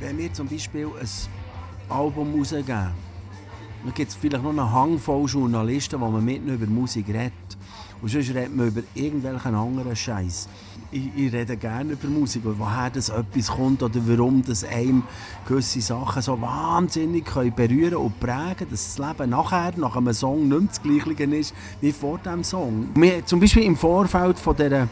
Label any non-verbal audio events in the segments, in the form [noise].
Wenn wir zum Beispiel ein Album rausgeben, dann gibt es vielleicht noch einen Hang voll Journalisten, wo man mit über Musik redet. Und sonst redet man über irgendwelchen anderen Scheiß. Ich, ich rede gerne über Musik und woher das etwas kommt oder warum das einem gewisse Sachen so wahnsinnig können berühren und prägen, dass das Leben nachher, nach einem Song, nicht mehr das Gleiche ist wie vor dem Song. Wir, zum Beispiel im Vorfeld von dieser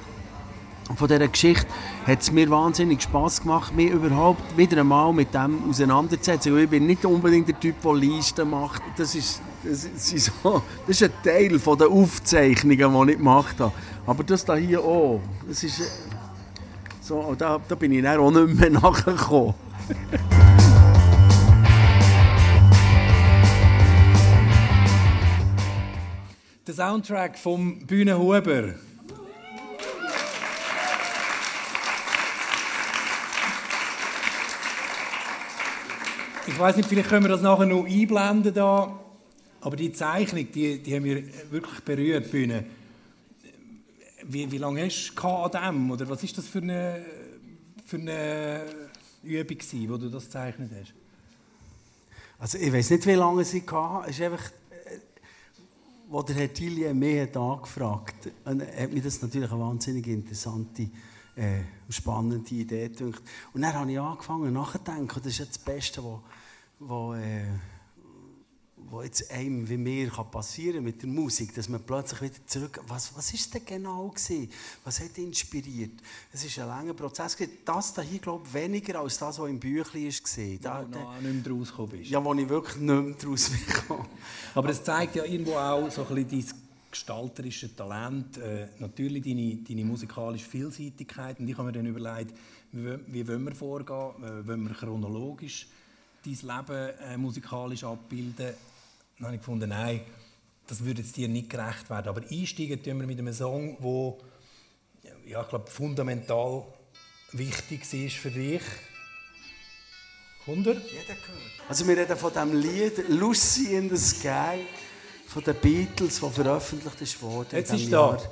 von dieser Geschichte hat es mir wahnsinnig Spass gemacht, mich überhaupt wieder einmal mit dem auseinanderzusetzen. Ich bin nicht unbedingt der Typ, der Listen macht. Das ist, das ist, so, das ist ein Teil von der Aufzeichnungen, die ich gemacht habe. Aber das da hier auch, das ist so, da, da bin ich dann auch nicht mehr [laughs] nachgekommen. Der Soundtrack vom Bühnenhuber. Ich weiß nicht, vielleicht können wir das nachher noch einblenden da. Aber die Zeichnung, die, die haben mir wirklich berührt. Wie, wie lange hast du an dem? Oder was ist das für eine, für eine Übung gewesen, wo du das gezeichnet hast? Also ich weiß nicht, wie lange sie hatte. Es ist einfach, äh, wo der Herr Tilly mich hat angefragt hat, hat mir das natürlich eine wahnsinnig interessante äh, spannende Idee gedacht. Und dann habe ich angefangen nachzudenken. Das ist ja das Beste, was wo, äh, wo jetzt einem wie mir kann passieren mit der Musik, dass man plötzlich wieder zurück. Was was ist denn genau gewesen? Was hat inspiriert? Es ist ein langer Prozess. Das da hier glaube ich weniger als das, was im Büchlein ist gesehen. Da, wo noch nicht mehr rausgekommen bist. Ja, wo ich wirklich nicht mehr draus [laughs] gekommen. Aber es zeigt ja irgendwo auch so ein bisschen dein gestalterische Talent, äh, natürlich deine, deine musikalische Vielseitigkeit. Und ich habe mir dann überlegt, wie, wie wollen wir vorgehen? Äh, wollen wir chronologisch dein Leben äh, musikalisch abbilden? Dann habe ich gefunden, nein, das würde jetzt dir nicht gerecht werden. Aber einsteigen tun wir mit einem Song, wo ja, ich glaube, fundamental wichtig war für dich. 100? Jeder gehört. Also wir reden von dem Lied «Lucy in the Sky» von den Beatles, das veröffentlicht ist worden Jetzt ist da. Sky.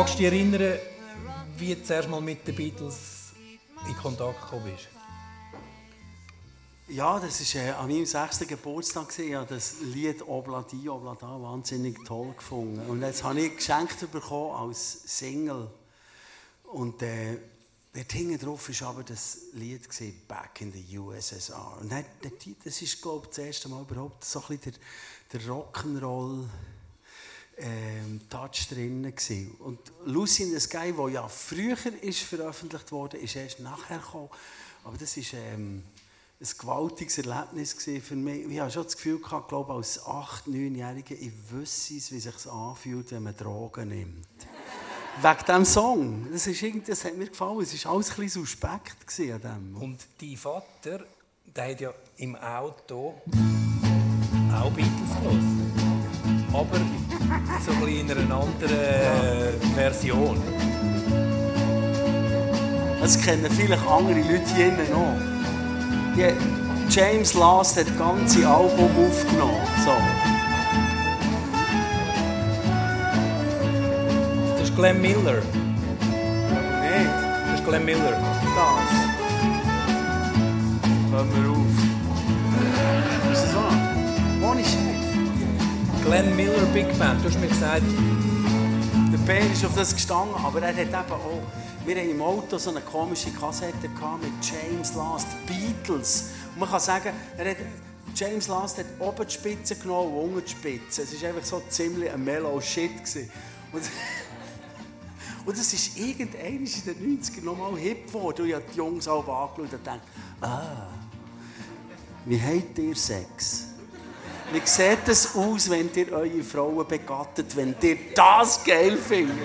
Du magst dich erinnern, wie du zuerst mal mit den Beatles in Kontakt gekommen bist? Ja, das war äh, an meinem sechsten Geburtstag. Ich habe das Lied «Obladi, Oblada» wahnsinnig toll gefunden. Und jetzt habe ich geschenkt bekommen als Single. Und äh, dort hinten drauf war aber das Lied gewesen, «Back in the USSR». Und dann, das ist, glaube ich, das erste Mal überhaupt so ein bisschen der, der Rock'n'Roll ähm, Touch drin gewesen. Und «Lucy in the Sky», wo ja früher ist veröffentlicht wurde, ist erst nachher gekommen. Aber das ist ähm, ein gewaltiges Erlebnis für mich. Ich habe schon das Gefühl gehabt, glaube als 8-, 9-Jähriger, ich wüsste es, wie es sich anfühlt, wenn man Drogen nimmt. [laughs] Wegen diesem Song. Das, ist irgendwie, das hat mir gefallen. Es war alles ein bisschen suspekt an dem. Und dein Vater, der hat ja im Auto auch Beatles gehört. Aber so ein bisschen in einer anderen Version. Das kennen vielleicht andere Leute hier innen noch. Die, James Last hat das ganze Album aufgenommen. So. Das ist Glenn Miller. Nicht? Das ist Glenn Miller. Das. Hören wir auf. Glenn Miller Big Band. Du hast mir gesagt, Der Ben ist auf das gestanden, aber er hat eben auch... Wir hatten im Auto so eine komische Kassette mit James Last, Beatles. Und man kann sagen, er hat, James Last hat oben die Spitze genommen und unten die Spitze. Es war einfach so ziemlich ein mellow Shit. Und, [laughs] und es ist irgendwann in den 90ern nochmal hip geworden. Und ich habe die Jungs auch angeschaut und gedacht, ah, wie habt ihr Sex? Wie sieht es aus, wenn ihr eure Frauen begattet, wenn ihr das geil findet?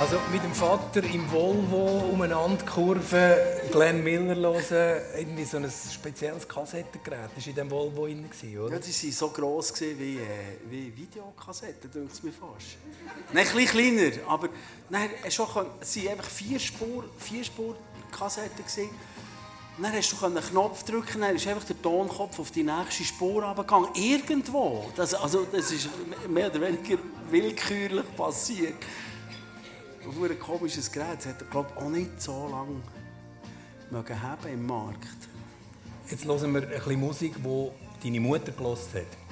Also mit dem Vater im Volvo umeinander kurven, Glenn Miller hören, irgendwie so ein spezielles Kassettengerät. Das war in diesem Volvo drin, oder? Ja, die waren so gross wie, äh, wie Videokassetten, denkt es mir fast. Nein, ein bisschen kleiner, aber nein, schon, es waren einfach vier Spur, vier Spur Kassetten. Gewesen. Dann hast du einen Knopf drücken, dann ist einfach der Tonkopf auf die nächste Spur runtergegangen. Irgendwo. Das, also, das ist mehr oder weniger willkürlich passiert. Auf ein komisches Gerät. Das hat er, glaube ich, auch nicht so lange mögen haben im Markt. Jetzt hören wir ein bisschen Musik, die deine Mutter gelost hat.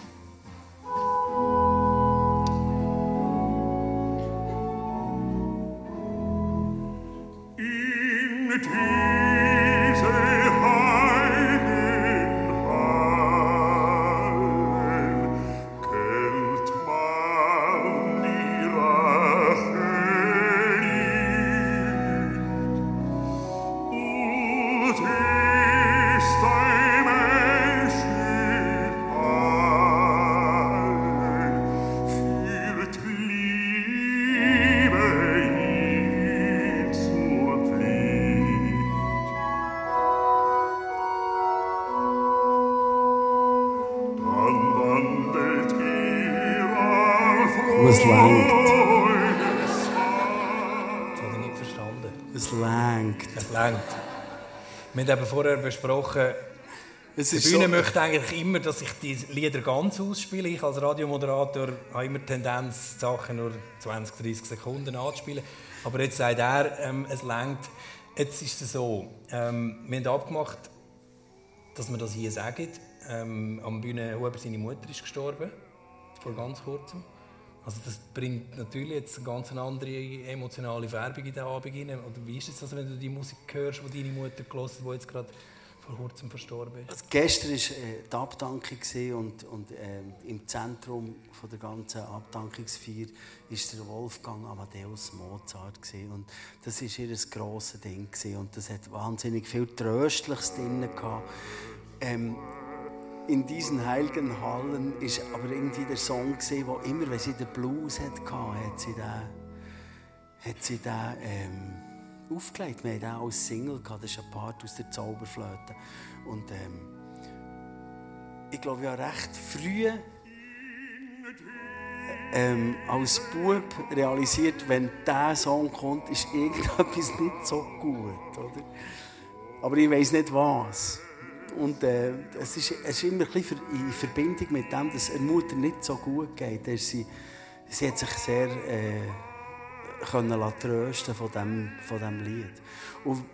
Wir haben vorher besprochen, Es die Bühne so, möchte eigentlich immer, dass ich die Lieder ganz ausspiele. Ich als Radiomoderator habe immer die Tendenz, die Sachen nur 20, 30 Sekunden anzuspielen. Aber jetzt sagt er, ähm, es langt. Jetzt ist es so, ähm, wir haben abgemacht, dass wir das hier sagen. Ähm, am Bühnenhuber seine Mutter ist gestorben, vor ganz kurzem. Also das bringt natürlich jetzt eine ganz andere emotionale Färbung in den Abend rein. Oder wie ist es, also, wenn du die Musik hörst, die deine Mutter gehört hat, die jetzt gerade vor kurzem verstorben ist? Also gestern war äh, die Abdankung und, und ähm, im Zentrum von der ganzen Abdankungsfeier war der Wolfgang Amadeus Mozart. Gewesen. Und das war ihr grosses Ding. Gewesen. Und das hat wahnsinnig viel Tröstliches drin. Gehabt. Ähm, in diesen heiligen Hallen ist aber irgendwie der Song gesehen, wo immer, wenn sie den Blues hatte, hat sie den, hat sie den ähm, aufgelegt. Wir hatten den als Single gehabt. Das ist ein Part aus der Zauberflöte. Und ähm, ich glaube, ja recht früh ähm, als Bub realisiert, wenn dieser Song kommt, ist [laughs] irgendetwas nicht so gut, oder? Aber ich weiß nicht was. Und äh, es, ist, es ist immer ein bisschen in Verbindung mit dem, dass der Mutter nicht so gut geht. Sie, sie hat sich sehr äh, können trösten von dem, von dem Lied. Und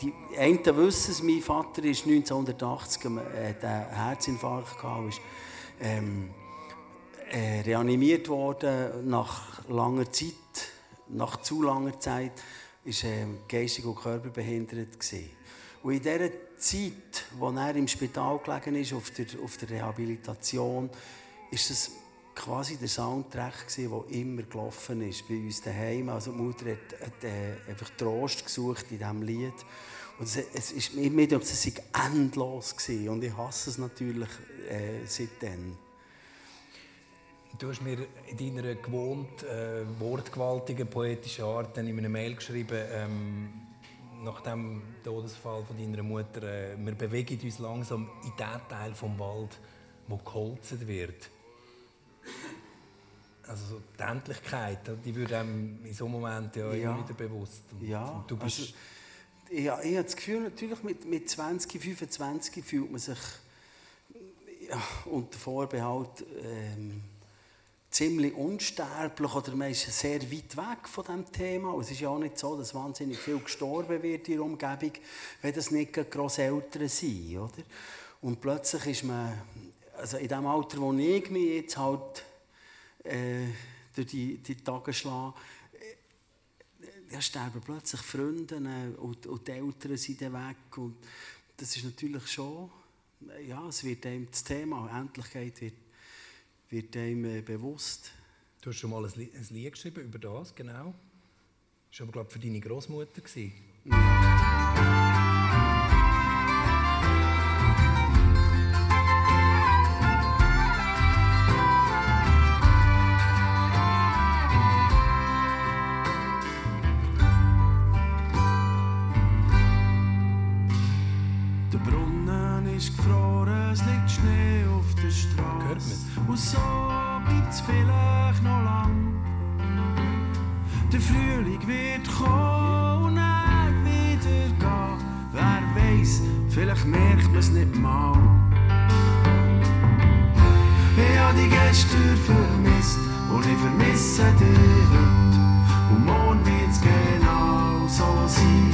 die, einen wissen es, mein Vater ist 1980 äh, einen Herzinfarkt gehabt, ist, ähm, äh, reanimiert worden nach langer Zeit, nach zu langer Zeit, ist äh, geistig und körperbehindert gewesen. Und in Zeit, wo er im Spital gelegen ist, auf der, auf der Rehabilitation, ist es quasi der Soundtrack der immer gelaufen ist bei uns daheim. Also die Mutter hat, hat äh, einfach Trost gesucht in diesem Lied. Und es, es ist mir es ist endlos gewesen. und ich hasse es natürlich äh, seitdem. Du hast mir in deiner gewohnt äh, wortgewaltigen, poetischen Art in einer Mail geschrieben, ähm, nach dem Todesfall von deiner Mutter, äh, wir bewegen uns langsam in den Teil vom Wald, wo geholzt wird. Also die Endlichkeit, die wird einem in so einem Moment ja, Ja. immer wieder bewusst. Und Ja, du bist, also, ja, ich habe das Gefühl, natürlich mit, mit 20, 25 fühlt man sich ja, unter Vorbehalt ähm, ziemlich unsterblich oder man ist sehr weit weg von diesem Thema. Es ist ja auch nicht so, dass wahnsinnig viel gestorben wird in der Umgebung, wenn das nicht Grosseltern sind. Oder? Und plötzlich ist man, also in dem Alter, wo ich mich jetzt halt äh, durch die, die Tage schlage, ja, sterben plötzlich Freunde äh, und, und die Eltern sind weg. Und das ist natürlich schon, äh, ja, es wird einem das Thema Endlichkeit wird, wird einem äh, bewusst. du hast schon mal ein Lied, ein Lied geschrieben über das, genau. Das war aber, glaube ich, für deine Großmutter. gewesen. So bleibt's vielleicht noch lang. Der Frühling wird kommen und er wieder gehen. Wer weiß, vielleicht merkt man's nicht mal. Ich hab dich gestern vermisst und ich vermisse dich heute. Und morgen wird's genau so sein.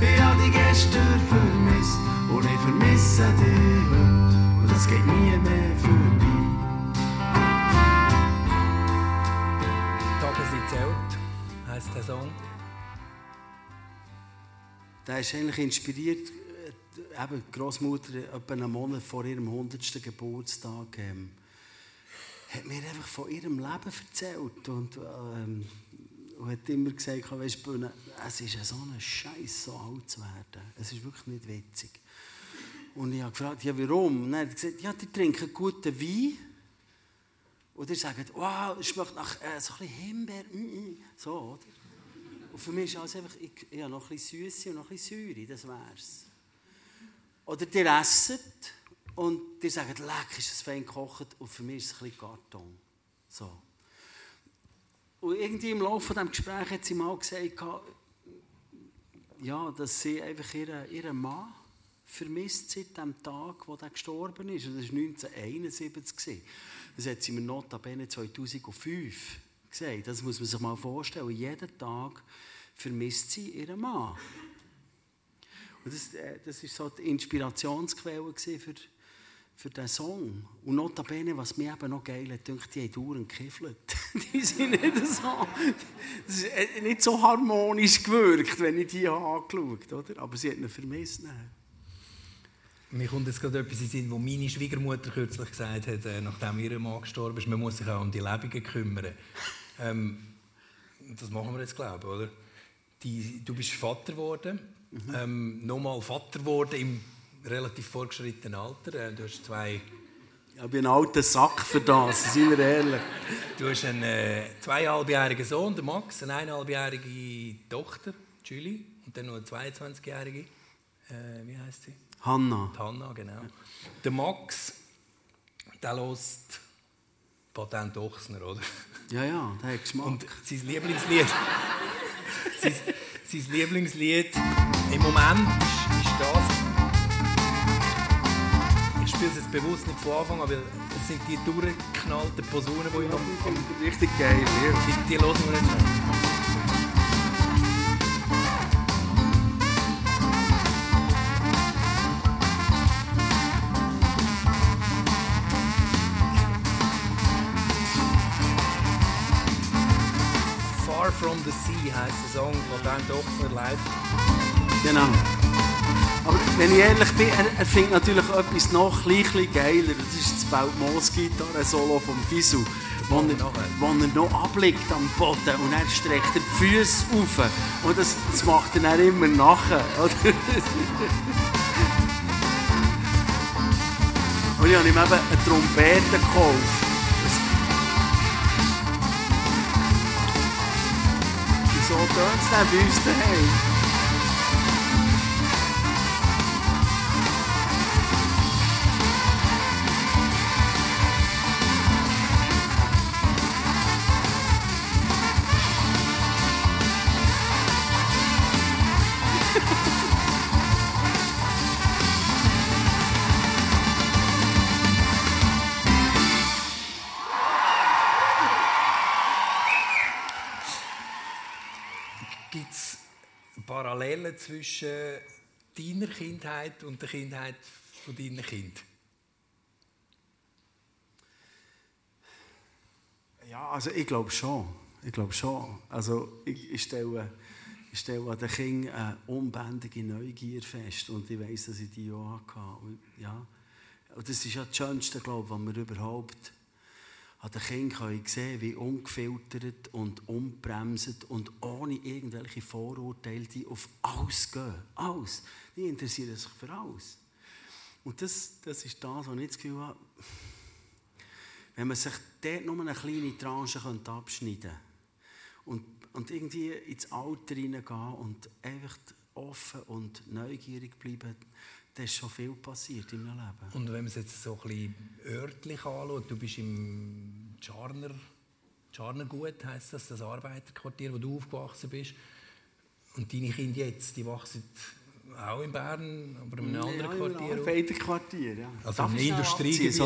Ich hab dich gestern vermisst und ich vermisse dich heisst der Song. Der ist eigentlich inspiriert, äh, eben die Großmutter etwa einen Monat vor ihrem 100. Geburtstag ähm, hat mir einfach von ihrem Leben erzählt und, ähm, und hat immer gesagt, weißt, du, es ist so ein Scheiß, so alt zu werden. Es ist wirklich nicht witzig. Und ich habe gefragt, ja warum? Und er hat gesagt, ja, die trinken guten Wein und die sagen, wow, es schmeckt nach äh, so ein bisschen Himbeer, mm, mm, so, oder? Und für mich ist alles einfach, ich, ich habe noch ein bisschen Süße und noch ein bisschen Säure, das wär's. Oder die essen und die sagen, leck, ist es fein gekocht und für mich ist es ein bisschen Karton. So. Und irgendwie im Laufe dieses Gesprächs hat sie mal gesagt, ja, dass sie einfach ihren, ihren Mann vermisst seit dem Tag, wo er gestorben ist. Das war 1971. Das hat sie mir notabene 2005 gesagt. Das muss man sich mal vorstellen. Jeden Tag vermisst sie ihren Mann. Und das, äh, das so die Inspirationsquelle für, für diesen Song. Und notabene, was mir eben noch geil hat, denke, die haben dauernd gekiffelt. [laughs] die sind nicht so, äh, nicht so harmonisch gewirkt, wenn ich die angeschaut habe. Aber sie hat ihn vermisst. Mir kommt jetzt gerade etwas in Sinn, wo meine Schwiegermutter kürzlich gesagt hat, äh, nachdem ihr Mann gestorben ist, man muss sich auch um die Lebenden kümmern. Ähm, das machen wir jetzt, glaube ich, oder? Die, du bist Vater geworden, mhm. ähm, nochmal Vater geworden im relativ fortgeschrittenen Alter. Äh, du hast zwei... Ich bin ein alter Sack für das, [laughs] seien wir ehrlich. Du hast einen äh, zweieinhalbjährigen Sohn, der Max, eine eineinhalbjährige Tochter, Julie, und dann noch eine 22-jährige. Äh, wie heißt sie? Hanna. Hanna, genau. Der Max, der hört Patent Ochsner, oder? Ja, ja, der hat Geschmack. Und sein Lieblingslied, [laughs] sein, sein, Lieblingslied im Moment ist, ist das. Ich spiele es jetzt bewusst nicht von Anfang an, weil es sind die durchgeknallten Posaunen, die ich am... Richtig geil, ja. Die, die hören wir jetzt the Sea heisst der Song von Dan Dochsner live. Genau. Aber wenn ich ehrlich bin, er, er findet natürlich etwas noch ein bisschen geiler. Das ist das Baut Moos Gitarre Solo vom Gisu. Wo er, wo er noch abliegt am Boden und er streckt die Füße auf. Und das, das macht er dann immer nachher. [laughs] und ich habe ihm eben eine Trompete gekauft. So tönt es dann bei Parallelen zwischen deiner Kindheit und der Kindheit von deinen Kind? Ja, also ich glaube schon. Ich glaube schon. Also ich, ich stelle, ich stelle an den Kindern eine unbändige Neugier fest und ich weiß, dass ich die auch hatte. Und, ja. und das ist ja das Schönste, glaube ich, was wir überhaupt an den Kindern sehen wie ungefiltert und unbremset und ohne irgendwelche Vorurteile, die auf alles gehen. Alles. Die interessieren sich für alles. Und das, das ist das, was ich das Gefühl habe, wenn man sich dort nur eine kleine Tranche abschneiden könnte und, und irgendwie ins Alter hineingehen und einfach offen und neugierig bleiben, da ist schon viel passiert in meinem Leben. Und wenn man es jetzt so ein bisschen örtlich anschaut, du bist im Charner, Charnergut, heisst das, das Arbeiterquartier, wo du aufgewachsen bist. Und deine Kinder jetzt, die wachsen auch in Bern, aber in einem anderen Quartier. Ja, Arbeiterquartier, ja. Also im Industriegebiet.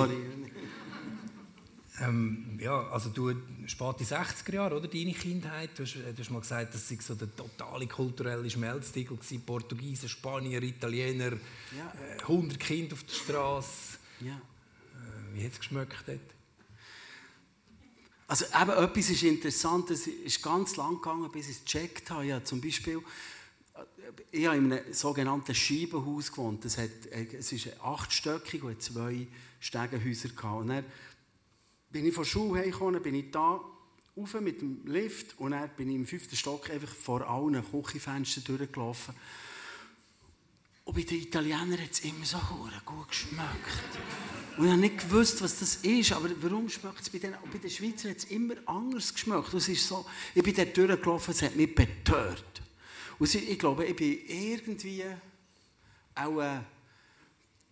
Ähm, ja, also du, späte 60er Jahre, oder, deine Kindheit, du hast, du hast mal gesagt, das war so der totale kulturelle Schmelztiegel, Portugiesen, Spanier, Italiener, ja. äh, 100 Kinder auf der Straße. Ja. Äh, wie hat es geschmeckt dort? Also eben etwas ist interessant, es ist ganz lang gegangen, bis ich es gecheckt habe. Ja, zum Beispiel, äh, ich habe in einem sogenannten Scheibenhaus gewohnt. Das hat, äh, es ist achtstöckig und zwei Stegenhäuser gehabt. Und dann bin ich von der Schule heimgekommen, bin ich da rauf mit dem Lift und dann bin ich im fünften Stock einfach vor allen Küchenfenstern durchgelaufen. Und bei den Italienern hat es immer so gut geschmeckt. Und ich habe nicht gewusst, was das ist, aber warum schmeckt es bei den, bei den Schweizern hat es immer anders geschmeckt. es ist so, ich bin dort durchgelaufen, es hat mich betört. Und ich glaube, ich bin irgendwie auch... Äh,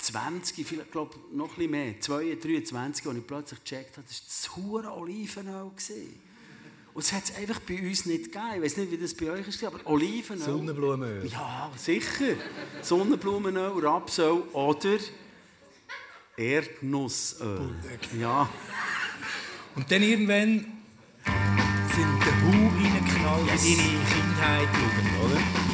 20, vielleicht glaube noch ein bisschen mehr, 22, 23, als ich plötzlich gecheckt habe, das war das hure Olivenöl. Und es hat es einfach bei uns nicht gegeben. Ich weiß nicht, wie das bei euch ist, aber Olivenöl. Sonnenblumenöl. Ja, sicher. Sonnenblumenöl, Rapsöl oder Erdnussöl. Ja. Und dann irgendwann sind der Hu reingeknallt in deine Kindheit, oder?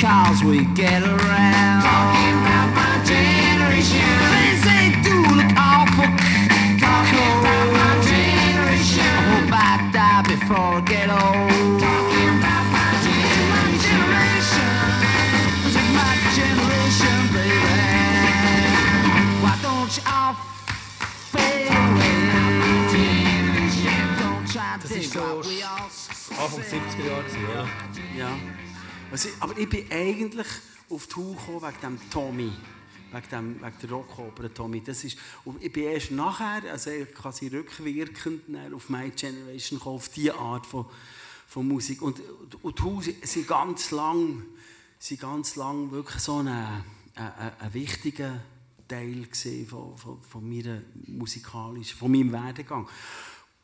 Generation just because we get around. Talking about my generation. Things they do look awful. Talking about my generation. I hope I die before I get old. Talking about my generation. This is my generation, baby. Why don't you all fade away? Don't try to think what we all Anfang 70er Jahre, oder? Ja. Also, aber ich bin eigentlich auf die Haut gekommen wegen dem Tommy. Wegen, dem, wegen der Rockoper Tommy. Das ist, ich bin erst nachher, also quasi rückwirkend auf My Generation gekommen, auf diese Art von, von Musik. Und, und die Haut sind ganz lang, sind ganz lang wirklich so ein, ein, ein wichtiger Teil von, von, von, meiner musikalischen, von meinem Werdegang.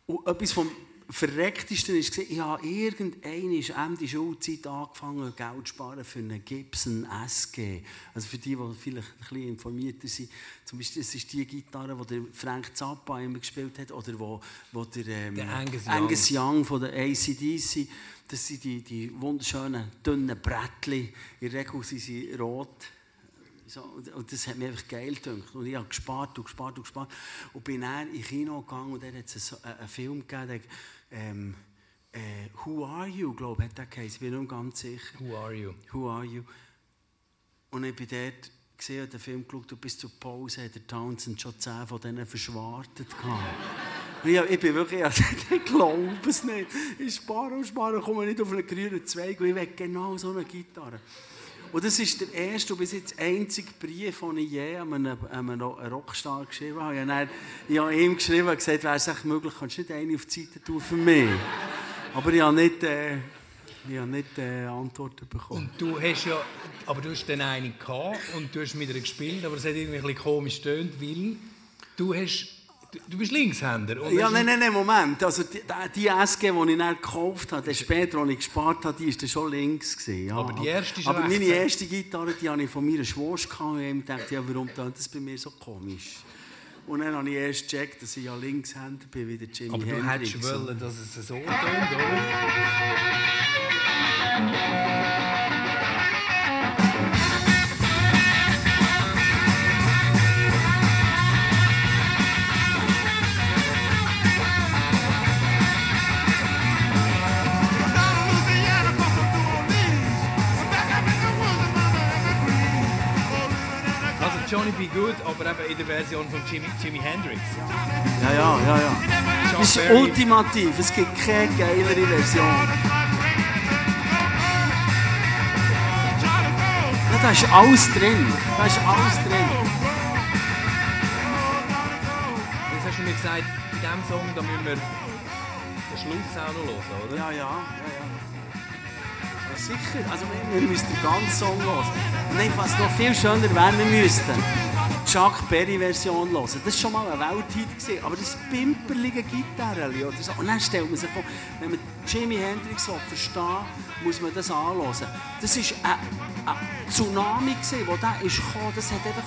Und etwas vom verrecktesten war, ich habe irgendwann Ende Schulzeit angefangen, Geld zu sparen für einen Gibson SG. Also für die, die vielleicht ein bisschen informierter sind. Zum Beispiel, das ist die Gitarre, die der Frank Zappa immer gespielt hat, oder wo, wo der, ähm, der Angus, Angus Young. Young von der ACDC, das sind die, die wunderschönen, dünnen Brettchen. In der Regel sind sie rot so, und das hat mir einfach geil gedacht. Und ich habe gespart und gespart und gespart. Und bin dann in Kino gegangen und dann hat es einen, einen Film gegeben, ähm, äh, Who Are You, glaube ich, hat der geheißen. Ich bin nicht ganz sicher. Who Are You? Who Are You? Und ich bin dort gesehen, den Film geschaut und bis zur Pause hat der Townsend schon zehn von denen verschwartet ich, [laughs] ich bin wirklich, also, ich glaube es nicht. Ich spare und spare komme nicht auf einen grünen Zweig und ich will genau so eine Gitarre. Und das ist der erste und bis jetzt einzige Brief, den ich je an einen, einen Rockstar geschrieben habe. Ich habe, ich habe ihm geschrieben und gesagt, wäre es echt möglich, kannst du nicht eine auf die Seite tun für mich? Aber ich habe nicht, äh, ich habe nicht äh, Antworten bekommen. Und du hast ja, aber du hast dann eine gehabt und du hast mit ihr gespielt, aber es hat irgendwie ein bisschen komisch tönt, weil du hast Du bist Linkshänder, oder? Ja, nein, nein, nein, Moment. Also die, die SG, die ich dann gekauft habe, später, als ich gespart habe, die war schon links. Gewesen, ja. Aber die erste ist Aber meine erste Gitarre, die habe ich von meiner Schwester und ich dachte, ja, warum tönt das bei mir so komisch? Und dann habe ich erst gecheckt, dass ich ja Linkshänder bin, wie der Jimmy Aber du hättest wollen, dass es so tönt, oder? [laughs] Johnny B. Good, aber eben in der Version von Jimi, Jimi Hendrix. Ja, ja, ja, ja. Das ist ultimativ. Es gibt keine geilere Version. Ja, da ist alles drin. Da ist alles drin. Jetzt hast du mir gesagt, bei diesem Song da müssen wir den Schluss auch noch hören, oder? Ja, ja, ja, ja. Sicher. Also wir, wir müssten den ganzen Song hören. Nein, was noch viel schöner wäre, wir müssten die Chuck Berry-Version hören. Das war schon mal ein Welthit. Aber das pimperlige Gitarre oder so. Und dann stellt man sich vor, wenn man Jimi Hendrix verstehen muss man das anhören. Das war ein, ein Tsunami, der ist gekommen. Das hat einfach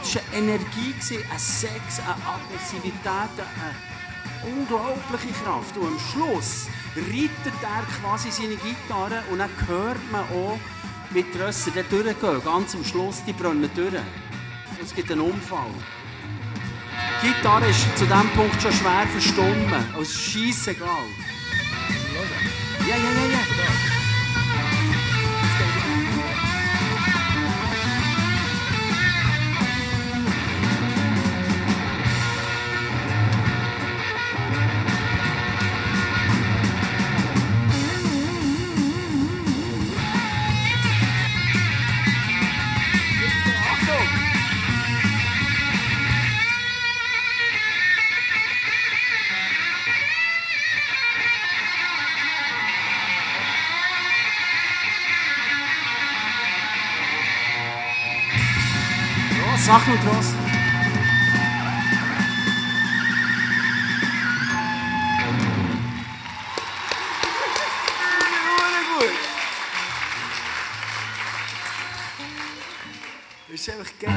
das war eine Energie, ein Sex, eine Aggressivität, eine unglaubliche Kraft. Und am Schluss reitet er quasi seine Gitarre und dann hört man auch, wie die Rösser durchgehen. Ganz am Schluss, die brennen durch. Es gibt einen Unfall. Die Gitarre ist zu diesem Punkt schon schwer verstummen. Also scheissegal. Ja, ja, ja, ja. Sachen draus. Das ist einfach geil.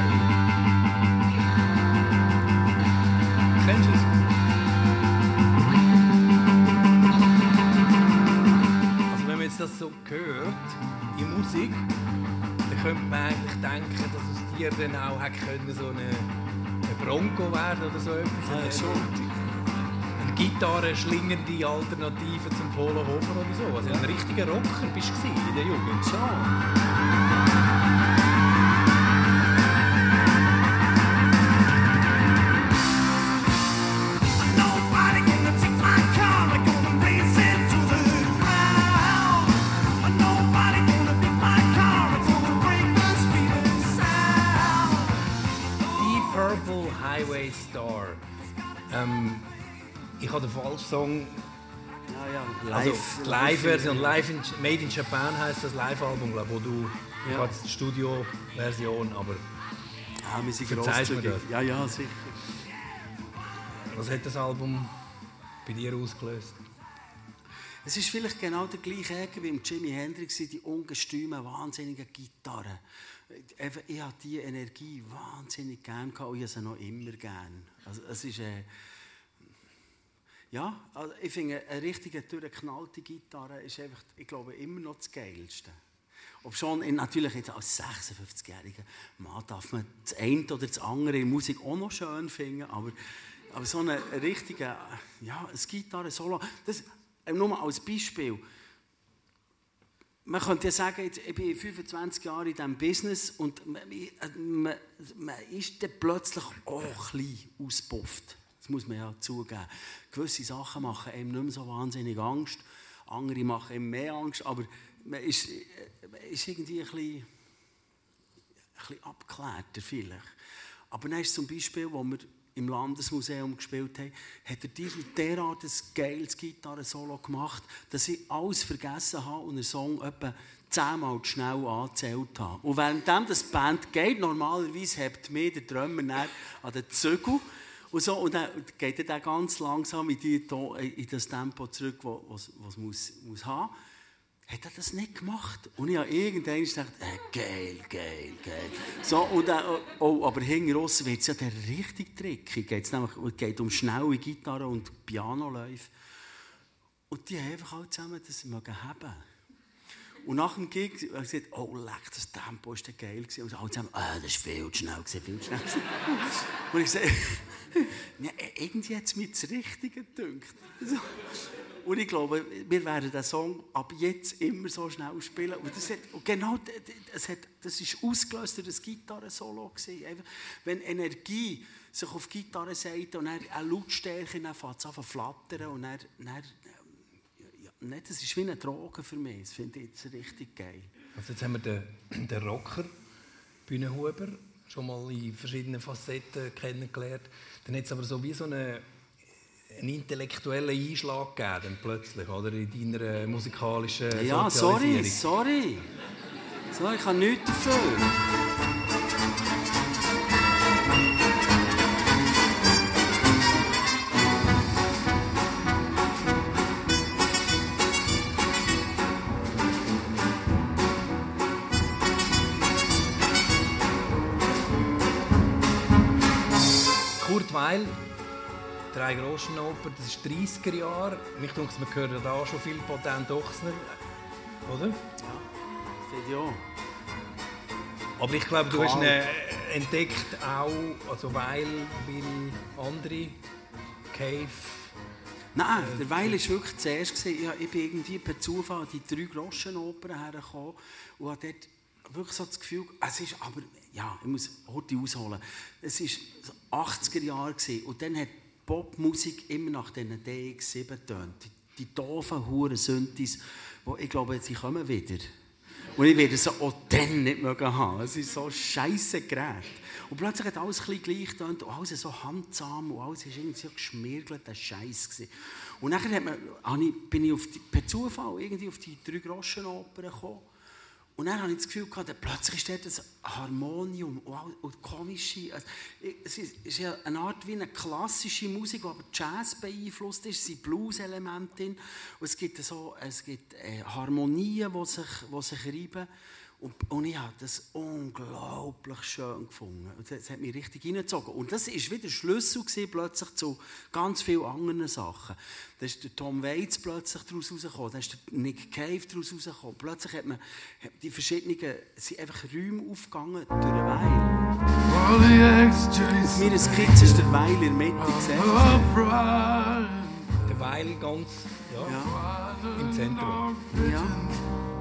Kennst du es? Also wenn man jetzt das so hört, die Musik, dann könnte man eigentlich denken, dass Tier dann auch hätte können, so eine, eine Bronco werden oder so etwas. Ja, schon. Eine Gitarre schlingende Alternative zum Polo Hofer oder so. Also ein richtiger Rocker bist du in der Jugend. Schon. Star. Ähm, ich habe den falschen Song. Ja, ja, live. Also, Live-Version, live in, Made in Japan heißt das Live-Album, wo du. Ja. die Studio-Version, aber. Ja, wir sind großzügig. Ja, ja, sicher. Was hat das Album bei dir ausgelöst? Es ist vielleicht genau der gleiche Ecke wie im Jimi Hendrix, die ungestümen, wahnsinnigen Gitarren ich habe diese Energie wahnsinnig gern gehabt und ich habe sie noch immer gern. Also, es ist, äh, ja, also ich finde, eine richtige, durchgeknallte Gitarre ist einfach, ich glaube, immer noch das Geilste. Ob schon, natürlich jetzt als 56-jähriger Mann darf man das eine oder das andere in Musik auch noch schön finden, aber, aber so eine richtige, ja, ein Gitarre-Solo, das, nur als Beispiel, man könnte ja sagen, ich bin 25 Jahre in diesem Business und man, man, man ist dann plötzlich auch ein bisschen ausgepufft. Das muss man ja zugeben. Gewisse Sachen machen einem nicht mehr so wahnsinnig Angst, andere machen einem mehr Angst, aber man ist, man ist irgendwie ein bisschen, ein bisschen abgeklärter vielleicht. Aber dann ist zum Beispiel, wo wir im Landesmuseum gespielt haben, hat er derart ein geiles Gitarre-Solo gemacht, dass ich alles vergessen habe und den Song etwa zehnmal zu schnell angezählt habe. Und währenddem das Band geht, normalerweise hebt mir der Drummer an den Zügel und so, und dann geht er dann ganz langsam in, die, in das Tempo zurück, das es muss, muss haben hat er das nicht gemacht. Und ich habe irgendwann gedacht, äh, geil, geil, geil. So, und dann, oh, aber hinten raus wird es ja der richtig tricky. Geht's nämlich, es geht um schnelle Gitarre und Pianoläufe. Und die haben einfach alle zusammen das sie haben. Und nach dem Gig habe ich gesagt, oh leck, das Tempo war geil. Und alle zusammen, ah, das ist viel zu schnell, viel zu schnell. und ich sage, [laughs] ja, irgendwie hat es mir das Richtige. So. Und ich glaube, wir werden den Song ab jetzt immer so schnell spielen. Und, das hat, und genau das, hat, das ist ausgelöst durch das Gitarre-Solo. Wenn Energie sich auf die Gitarre sagt und dann eine Lautstärke, fängt es an zu flattern und dann, dann ja, das ist wie eine Droge für mich. Das finde ich jetzt richtig geil. Also jetzt haben wir den, [clears throat] den Rocker, Bühnenhuber, schon mal in verschiedenen Facetten kennengelernt. Dann hat es aber so wie so eine einen intellektuellen Einschlag gegeben, dann plötzlich, oder? In deiner musikalischen Ja, sorry, sorry. Sorry, ich habe nichts dafür. Drei Groschenoper, das ist 30er Jahre. Mich denke, man hört da schon viel Potent Ochsner, oder? Ja, finde ich auch. Aber ich glaube, du Klar. hast ihn entdeckt auch, also weil, weil andere Cave. Nein, der Weil war wirklich zuerst. Ich bin irgendwie per Zufall an die drei Groschenopern hergekommen und habe dort wirklich so das Gefühl, es ist aber ja, ich muss heute ausholen. Es war 80er Jahre und dann hat Popmusik immer nach diesen DX7 getönt. Die, die doofen Huren Synthes, wo ich glaube, sie kommen wieder. Und ich werde sie auch dann nicht mögen haben. Es ist so scheiße Gerät. Und plötzlich hat alles ein gleich getönt und alles so handsam und alles war irgendwie so geschmirgelter Scheiß. Und dann bin ich die, per Zufall irgendwie auf die drei Groschen Oper gekommen. Und dann hatte ich das Gefühl, gehabt, plötzlich steht das Harmonium und, komische. Also, es ist eine Art wie eine klassische Musik, die aber Jazz beeinflusst ist. Es sind Blues-Elemente Und es gibt, so, es gibt äh, Harmonien, die sich, die sich reiben. Und, und ich habe das unglaublich schön gefunden. Und das hat mich richtig hineingezogen. Und das war wieder der Schlüssel gewesen, plötzlich zu ganz vielen anderen Sachen. Da ist der Tom Waits plötzlich daraus rausgekommen, da ist der Nick Cave daraus rausgekommen. Plötzlich hat man die verschiedenen, sind einfach Räume aufgegangen durch den Weil. Auf meiner Skizze ist der Weil in der Mitte gesehen. Der Weil ganz ja, ja. im Zentrum. Ja.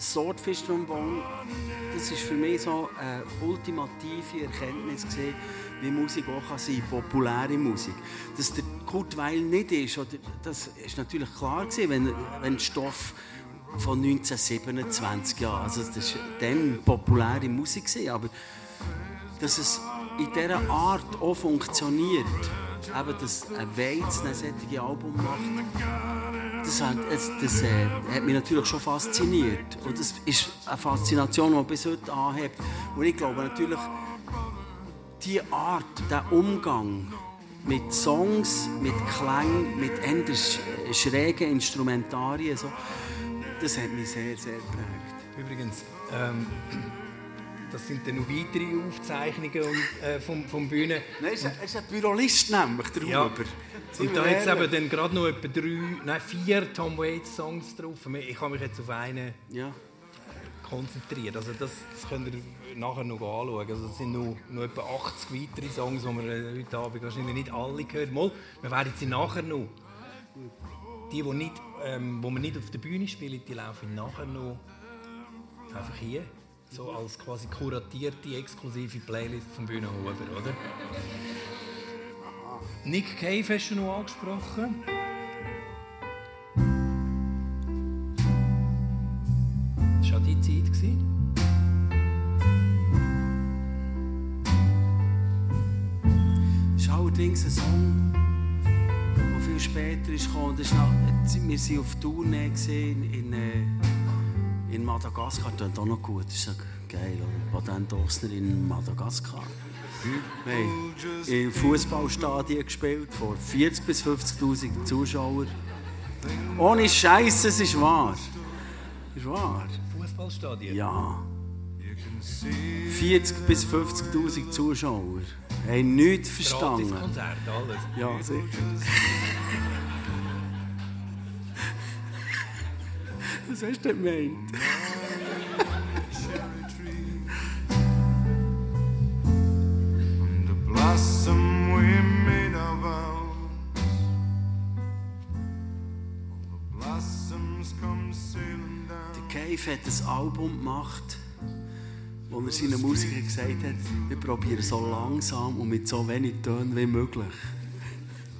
Swordfish Trombone, das ist für mich so eine ultimative Erkenntnis gesehen, wie Musik auch kann sein, populäre Musik. Dass der Kurt Weil nicht ist, oder, das ist natürlich klar gewesen, wenn, wenn Stoff von 1927 Jahren. Also das war dann populäre Musik, aber dass es in dieser Art auch funktioniert, eben, dass ein Weiz ein solches Album macht, das, hat, das, das äh, hat mich natürlich schon fasziniert. Und das ist eine Faszination, die bis heute anhebt. Und ich glaube natürlich, diese Art, der Umgang mit Songs, mit Klängen, mit eher schrägen Instrumentarien, so, das hat mich sehr, sehr geprägt. Übrigens, ähm, das sind dann noch weitere Aufzeichnungen und, äh, vom, vom Bühne. Nein, es ist ein Bürolist nämlich darüber. Ja. Und da hat es eben dann gerade noch etwa drei, nein, vier Tom Waits Songs drauf. Ich habe mich jetzt auf einen ja. konzentriert. Also das, das könnt ihr nachher noch anschauen. Also es sind noch, noch etwa 80 weitere Songs, die wir äh, heute Abend wahrscheinlich nicht alle gehört. Mal, wir werden sie nachher noch die, die, nicht, ähm, wo wir nicht auf der Bühne spielen, die laufen nachher noch einfach hier. So als quasi kuratierte, exklusive Playlist vom Bühnenhuber, oder? Nick Cave hast du noch angesprochen. Das war auch die Zeit. Das ist allerdings ein Song, viel später noch, wir waren auf Tournee in, in, äh, in Madagaskar. Das ist auch noch gut. Das ist geil. Patent Ochsner in Madagaskar. Wir haben in Fußballstadien gespielt, vor 40.000 bis 50.000 Zuschauern. Ohne Scheiße, es ist wahr. Es ist wahr. Fußballstadien? Ja. 40.000 bis 50.000 Zuschauer haben nichts verstanden. Konzert, alles. Ja, sicher. [laughs] Was hast du gemeint? Der Cave hat ein Album gemacht wo er seinen Musikern gesagt hat, wir probieren so langsam und mit so wenig Tönen wie möglich.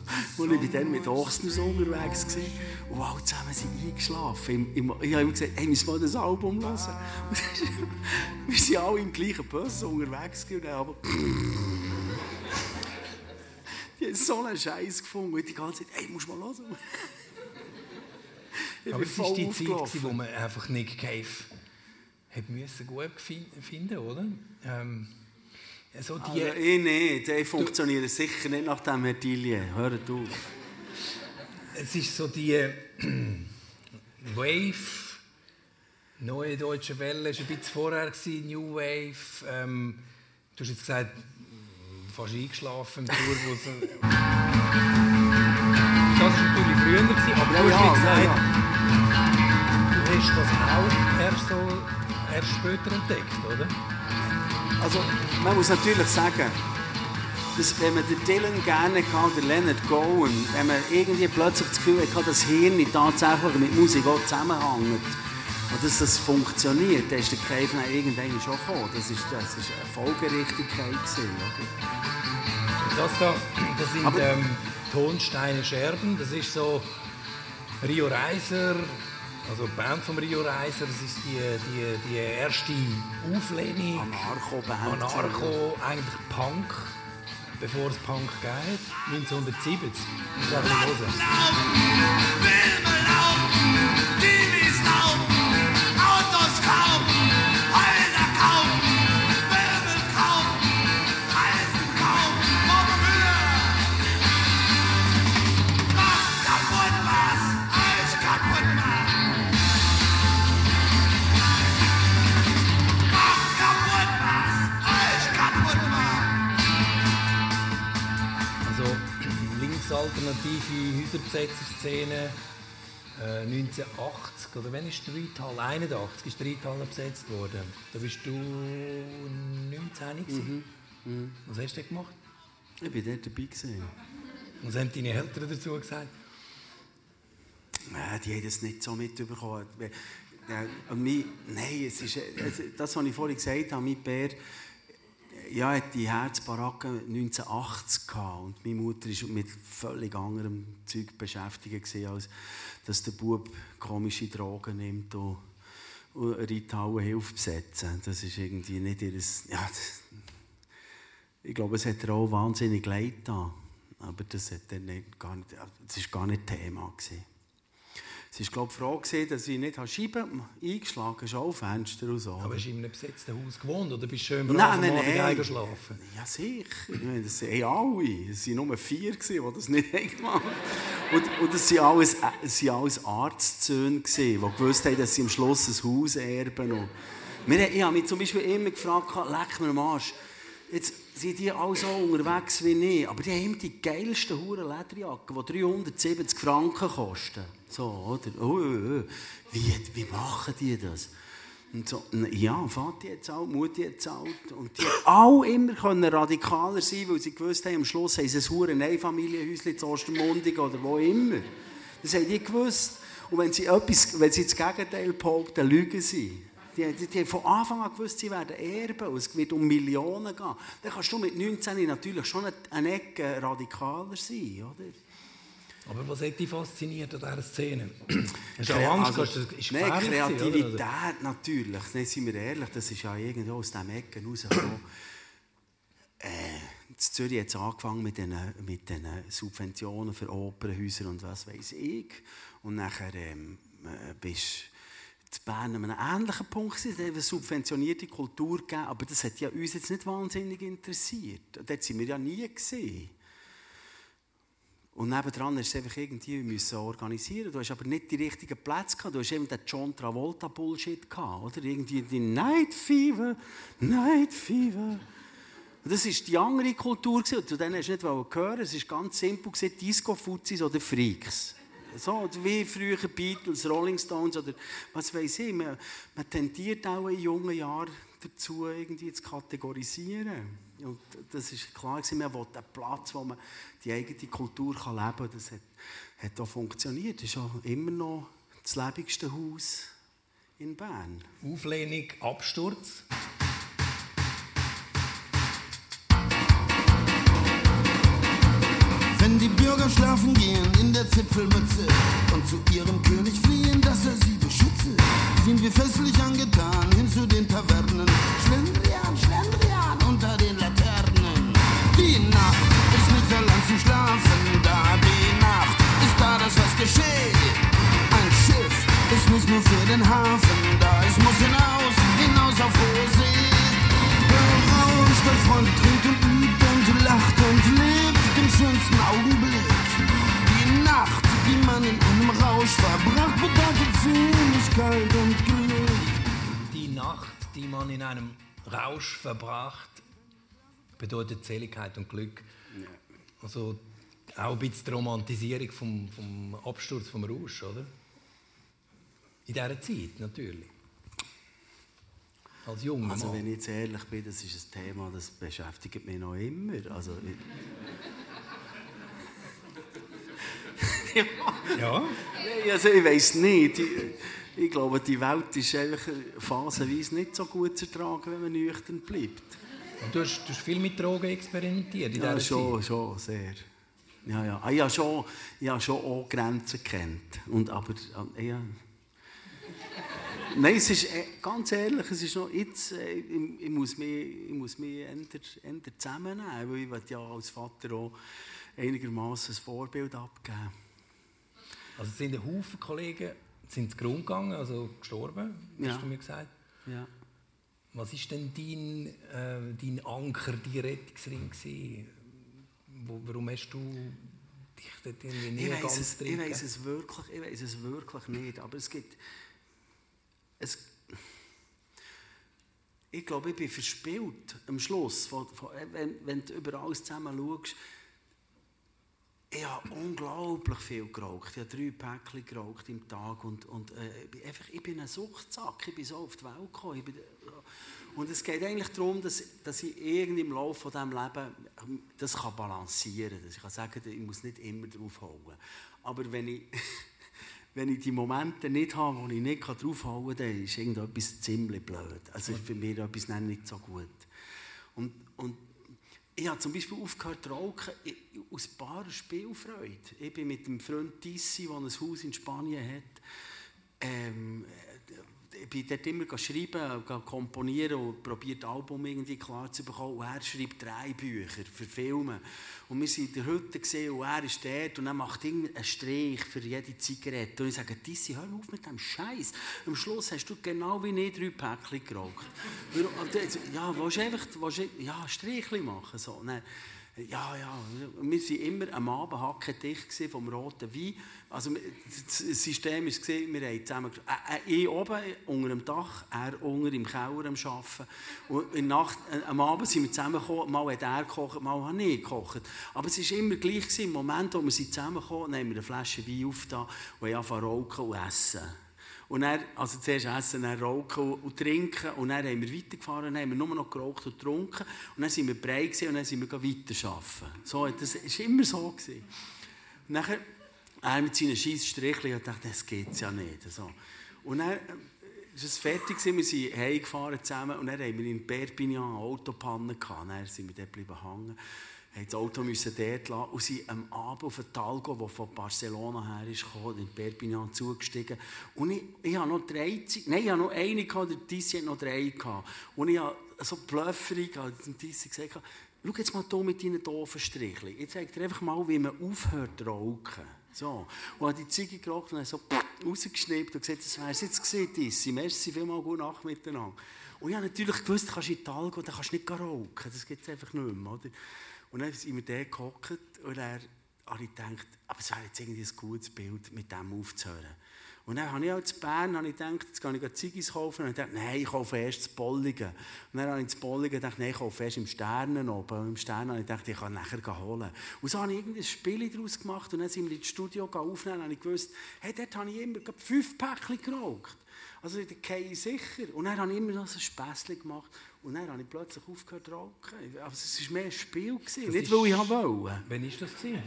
[laughs] Und ich war dann mit Ochsners unterwegs gewesen, und alle zusammen sind eingeschlafen. Ich, ich, ich habe ihm gesagt, hey, müssen wir das Album hören? [laughs] wir sind alle im gleichen Bus unterwegs gewesen, aber [laughs] die haben so einen Scheiß gefunden und die ganze Zeit, hey, musst du mal hören? aber es war die Zeit, wo man einfach nicht Cave hat müssen gut finden, oder? Ähm, also die, also ich nicht, die funktionieren sicher nicht nach dem Herr Tillier. Hört auf. Es ist so die äh, [clears throat] Wave, neue deutsche Welle, war ein bisschen vorher, gewesen, New Wave. Ähm, du hast jetzt gesagt, fast eingeschlafen im Tourbus. das war natürlich früher, gewesen, aber du hast ja, gesagt, ja, ja. du hast das auch erst, so, erst später entdeckt, oder? Also, man muss natürlich sagen, dass, wenn man den Dylan gerne kann, der Leonard Cohen, wenn man irgendwie plötzlich das Gefühl hat, dass das Hirn tatsächlich mit Musik auch zusammenhängt und dass das funktioniert, dann ist der Cave dann irgendwann schon gekommen. Das ist, das ist eine Folgerichtigkeit. Gewesen, Das, da, das sind ähm, Tonsteine Scherben, das ist so Rio Reiser, also die Band von Rio Reiser, das ist die, die, die erste Auflehnung. Anarcho-Band. Anarcho, eigentlich Punk, bevor es Punk geht, 1970. Ich darf mal hören. Alternative Häuserbesetzerszene äh, 1980 oder wenn ist Dreital? 81 ist Dreital besetzt worden. Da bist du 19 mhm. Mhm. Was hast du gemacht? Ich war dort dabei. Gewesen. Was haben deine Eltern dazu gesagt? Nein, die haben das nicht so mitbekommen. Nein, es ist, das, was ich vorhin gesagt habe, mit Bär, ja, hat die Herzbaracke 1980 gehabt und meine Mutter war mit völlig anderem Zeug beschäftigt als dass der Bub komische Drogen nimmt und, und Reithauen hilft besetzen. Das ist irgendwie nicht ihr... Ja, ich glaube, es hat ihr auch wahnsinnig leid da, aber das hat nicht, gar nicht, das ist gar nicht Thema gewesen. Sie war, glaube ich, froh, gewesen, dass ich nicht Scheiben eingeschlagen habe, Schaufenster und so. Aber hast du in einem besetzten Haus gewohnt oder bist du schön brav nein, nein, nein. geschlafen? Ja, sicher. Das sind alle. Es waren nur vier, die das nicht gemacht haben. Und, und das waren alles, waren alles Arztsöhne, die gewusst haben, dass sie am Schluss ein Haus erben. Und ich habe mich zum Beispiel immer gefragt, leck mir am Arsch, jetzt sind die alle so unterwegs wie ich, aber die haben die geilsten Huren Lederjacken, die 370 Franken kosten. So, oder? Oh, oh, oh. Wie, wie machen die das? Und so, ja, Vati hat zahlt, Mutti hat zahlt. Und die alle immer können radikaler sein, weil sie gewusst haben, am Schluss haben sie ein Huren Einfamilienhäuschen in Ostermundigen oder wo immer. Das haben die gewusst. Und wenn sie, etwas, wenn sie das Gegenteil behaupten, lügen sie. Die, die, die haben von Anfang an gewusst, sie werden erben und es wird um Millionen gehen. Dann kannst du mit 19 natürlich schon eine Ecke radikaler sein, oder? Aber was hat dich fasziniert an dieser Szene? [clears throat] Hast du Angst? Also, ist nein, Kreativität oder? natürlich. Nein, sind wir ehrlich, das ist ja irgendwo aus diesen Ecken rausgekommen. [clears throat] äh, in Zürich hat es angefangen mit den, mit den Subventionen für Opernhäuser und was weiß ich. Und nachher ähm, äh, bist zu Bern an einem ähnlichen Punkt gewesen. Es eine subventionierte Kultur gegeben, aber das hat ja uns jetzt nicht wahnsinnig interessiert. Dort sind wir ja nie gesehen. Und nebendran musst du es einfach irgendwie organisieren. Du hast aber nicht die richtigen Plätze gehabt. Du hast eben den John Travolta Bullshit gehabt, oder? Irgendwie die Night Fever, Night Fever. Und das war die andere Kultur. Gewesen. Zu denen hast du nicht hören Es war ganz simpel, Disco-Fuzis oder Freaks. So, wie früher Beatles, Rolling Stones oder was weiß ich. Man, man tendiert auch in jungen Jahren dazu, irgendwie zu kategorisieren. Und das ist klar, man will einen Platz, wo man die eigene Kultur kann leben kann. Das hat, hat auch funktioniert. Das ist auch immer noch das lebigste Haus in Bern. Auflehnung, Absturz. Bürger schlafen gehen in der Zipfelmütze und zu ihrem König fliehen, dass er sie beschütze. Sind wir festlich angetan hin zu den Tavernen. Schlendrian, Schlendrian unter den Laternen. Die Nacht ist nicht allein zu schlafen da. Die Nacht ist da, dass was geschieht. Ein Schiff ist nicht nur für den Hafen da. Es muss hinaus schönsten Augenblick. Die Nacht, die man in einem Rausch verbracht, bedeutet Seligkeit und Glück. Die Nacht, die man in einem Rausch verbracht, bedeutet Seligkeit und Glück. Also auch ein bisschen die Romantisierung vom, vom Absturz vom Rausch, oder? In dieser Zeit natürlich. Als junger Also wenn ich jetzt ehrlich bin, das ist ein Thema, das beschäftigt mich noch immer. Also, ich, Ja? Nein, also ich weiß nicht. Ich, ich glaube, die Welt ist einfach phasenweise nicht so gut zu ertragen, wenn man nüchtern bleibt. Und du, hast, du hast viel mit Drogen experimentiert in Ja, schon, Zeit. schon, sehr. Ja, ja. Ah, Ich habe schon, ich habe schon auch Grenzen kennt. Und aber, äh, ja. Nein, es ist, äh, ganz ehrlich, es ist noch jetzt, äh, ich, ich muss mich, ich muss mich eher, eher zusammennehmen, weil ich ja als Vater auch einigermaßen ein Vorbild abgeben. Also es sind ein Haufen Kollegen sind zugrunde gegangen, also gestorben, Ja. hast du mir gesagt. Ja. Was ist denn dein, äh, dein Anker, dein Rettungsring gewesen? Wo, warum hast du dich dort irgendwie nie Ich ganz es, ich weiß es wirklich, ich weiß es wirklich nicht, aber es gibt, es, ich glaube, ich bin verspielt am Schluss, von, von, wenn, wenn du über alles zusammen schaust. Ich habe unglaublich viel geraucht. Ich habe drei Päckchen geraucht im Tag und, und äh, ich bin einfach, ich bin ein Suchtsack. Ich bin so auf die Welt gekommen. Bin, und es geht eigentlich darum, dass, dass ich irgendwie im Laufe von diesem Leben ähm, das kann balancieren kann. Dass ich kann sagen, ich muss nicht immer draufhauen. Aber wenn ich, [laughs] wenn ich die Momente nicht habe, wo ich nicht draufhauen kann, dann ist irgendetwas ziemlich blöd. Also ist für mich etwas nicht so gut. Und, und ich habe zum Beispiel aufgehört zu rauchen aus barer Spielfreude. Ich bin mit dem Freund Tissi, der ein Haus in Spanien hat, ähm, bin dort immer schreiben, komponieren und probiert Album irgendwie klar zu bekommen. Und er schreibt drei Bücher für Filme. Und wir sind in der Hütte gesehen und er ist dort und er macht einen Strich für jede Zigarette. Und ich sage, Tissi, hör auf mit dem Scheiß. Am Schluss hast du genau wie ich drei Päckchen geraucht. Und er so, Ja, willst du einfach willst du, ja, Strichchen machen? So. Dann, ja, ja. Wir waren immer am Abend hackendicht gewesen vom roten Wein. Also, das System war, wir haben zusammen, ich oben unter dem Dach, er unter im Keller am Arbeiten. Und in Nacht, äh, am Abend sind wir zusammengekommen, mal hat er gekocht, mal habe ich gekocht. Aber es war immer gleich, im Moment, wo wir sind zusammengekommen, haben wir eine Flasche Wein aufgetan und haben angefangen zu rauchen und essen. Und dann, also zuerst essen, dann rauchen und trinken. Und dann haben wir weitergefahren, dann haben wir nur noch geraucht und getrunken. Und dann sind wir breit gewesen und dann sind wir weiterarbeiten. So, das war immer so. Gewesen. Und dann, er mit seinen scheiß Strichchen, hat gedacht, das geht ja nicht. So. Und dann ist es fertig wir sind heimgefahren zusammen und dann haben wir in Perpignan eine Autopanne gehabt. Dann sind wir dort geblieben hängen haben das Auto müssen dort lassen und sind am Abend auf den Talgo, der von Barcelona her ist, gekommen, in Perpignan zugestiegen. Und ich, ich habe noch drei, nein, ich habe noch eine gehabt, der Tissi hat noch drei gehabt. Und ich habe so blöfferig dem Tissi gesagt, schau jetzt mal hier mit deinen doofen Strichchen. Ich zeige dir einfach mal, wie man aufhört zu rauchen. So. Und habe die Ziege geraucht und so rausgeschnippt und gesagt, das wäre es jetzt gewesen, Tissi. Merci vielmals, gute Nacht miteinander. Und ich habe natürlich gewusst, du kannst in die Talgo, dann kannst du nicht rauchen. Das gibt es einfach nicht mehr. Oder? Und dann sind wir da gehockt und er habe ich gedacht, aber es wäre jetzt irgendwie ein gutes Bild, mit dem aufzuhören. Und dann habe ich auch zu Bern habe ich gedacht, jetzt kann ich Ziggis kaufen. Und ich dachte, nein, ich kaufe erst das Bolligen. Und dann habe ich das Bolligen gedacht, nein, ich kaufe erst im Sternen oben. Und im Sternen habe ich gedacht, ich kann nachher holen. Und so habe ich irgendein Spiel daraus gemacht. Und dann sind wir ins Studio aufnehmen und habe ich gewusst, hey, dort habe ich immer fünf Päckchen geraucht. Also der Kei sicher. Und dann habe ich immer noch so ein Späßchen gemacht. Und dann habe ich plötzlich aufgehört zu rauchen. Aber es war mehr ein Spiel. Gewesen. Nicht, weil ich wollte. Wann war das? Gewesen?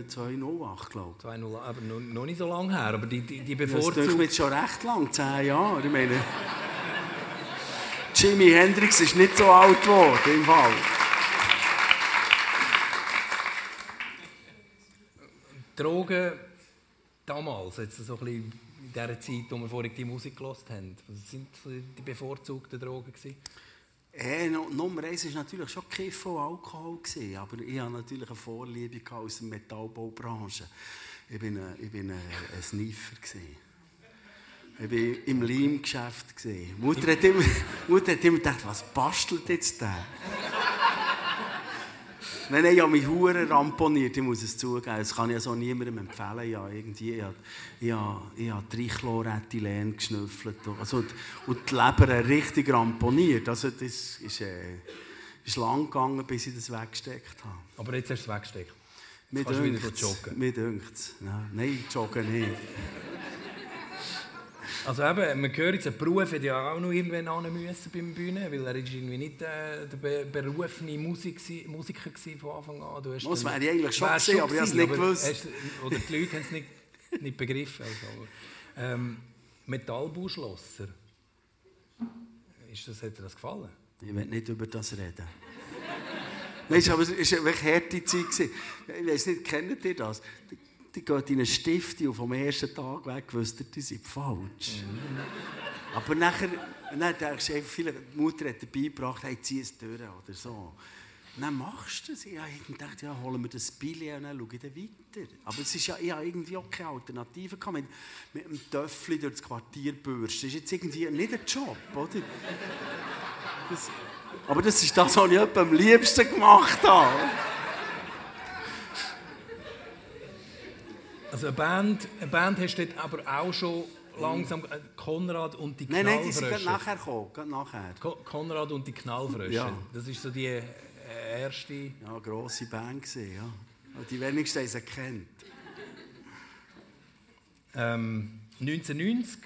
Äh, 208, glaube 2-0, aber noch, noch nicht so lange her. Aber die, die, die ich. Das ist bevorzugt... jetzt schon recht lang, 10 Jahre. Ich meine, Jimi Hendrix ist nicht so alt geworden, im Fall. Drogen damals, jetzt so ein bisschen in dieser Zeit, wo wir vorhin die Musik gehört haben, was sind die bevorzugten Drogen gewesen? Äh, Nummer eins war natürlich schon Kiffen und Alkohol. Gewesen, aber ich hatte natürlich eine Vorliebe aus der Metallbaubranche. Ich war ein, ich bin ein, ein Sniffer. Gewesen. Ich war im Leimgeschäft. Mutter hat, immer, [laughs] Mutter hat immer gedacht, was bastelt jetzt der? Nein, ich habe mich hure ramponiert, ich muss es zugeben. Das kann ich so niemandem empfehlen. Ja, irgendwie, ich habe, ich habe, ich habe Trichlorethylen geschnüffelt. Also, und die Leber richtig ramponiert. Also, das ist, äh, ist lang gegangen, bis ich das weggesteckt habe. Aber jetzt hast du es weggesteckt. Jetzt kannst du wieder joggen. Mir dünkt es. Nein, joggen nicht. Also eben, man hört jetzt, ein Beruf hätte ja auch noch irgendwann an müssen beim Bühne, weil er ist irgendwie nicht äh, der berufene Musik, Musiker von Anfang an. Du hast das wäre ich eigentlich schon gewesen, aber ich habe es nicht gewusst. Hast, oder die Leute haben es nicht, nicht begriffen. Also, ähm, Metallbauschlosser. Ist das, hat dir das gefallen? Ich will nicht über das reden. Weißt du, aber es war wirklich harte Zeit. Ich weiß nicht, kennt ihr das? Die gehen in eine Stifte und vom ersten Tag weg wisst ihr, die sind falsch. Mhm. Aber nachher, dann denkst du, die Mutter hat dabei gebracht, hey, zieh es durch oder so. Und dann machst du es. Ich dachte, ja, holen wir das Billy und dann schaue ich dann weiter. Aber es ist ja, ich habe irgendwie auch keine Alternative gehabt. Mit, mit einem Töffel durch das Quartier bürsten. Das ist jetzt irgendwie nicht ein Job, oder? Das, aber das ist das, was ich am liebsten gemacht habe. Also eine Band, eine Band hast du dort aber auch schon langsam äh, Konrad und die Knallfrösche. Nein, nein, die sind gerade nachher gekommen, gerade nachher. Konrad und die Knallfrösche. Ja. Das ist so die äh, erste... Ja, grosse Band gewesen, ja. Die wenigsten haben sie kennt. Ähm, 1990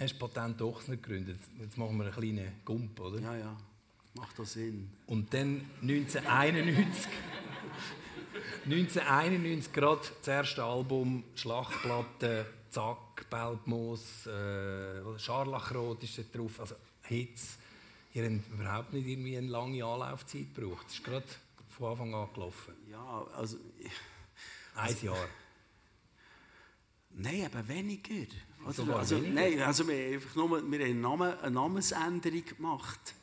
hast du Patent Ochsner gegründet. Jetzt machen wir einen kleinen Gump, oder? Ja, ja. Macht das Sinn. Und dann 1991... 1991 gerade das erste Album, Schlachtplatte, Zack, Belbmoos, äh, Scharlachrot ist da drauf, also Hits. Ihr habt überhaupt nicht irgendwie eine lange Anlaufzeit gebraucht. Es ist gerade von Anfang an gelaufen. Ja, also... Ein also, Jahr. Nein, aber weniger. Also, also, weniger? Nein, also wir haben einfach nur wir haben eine, Namen, eine Namensänderung gemacht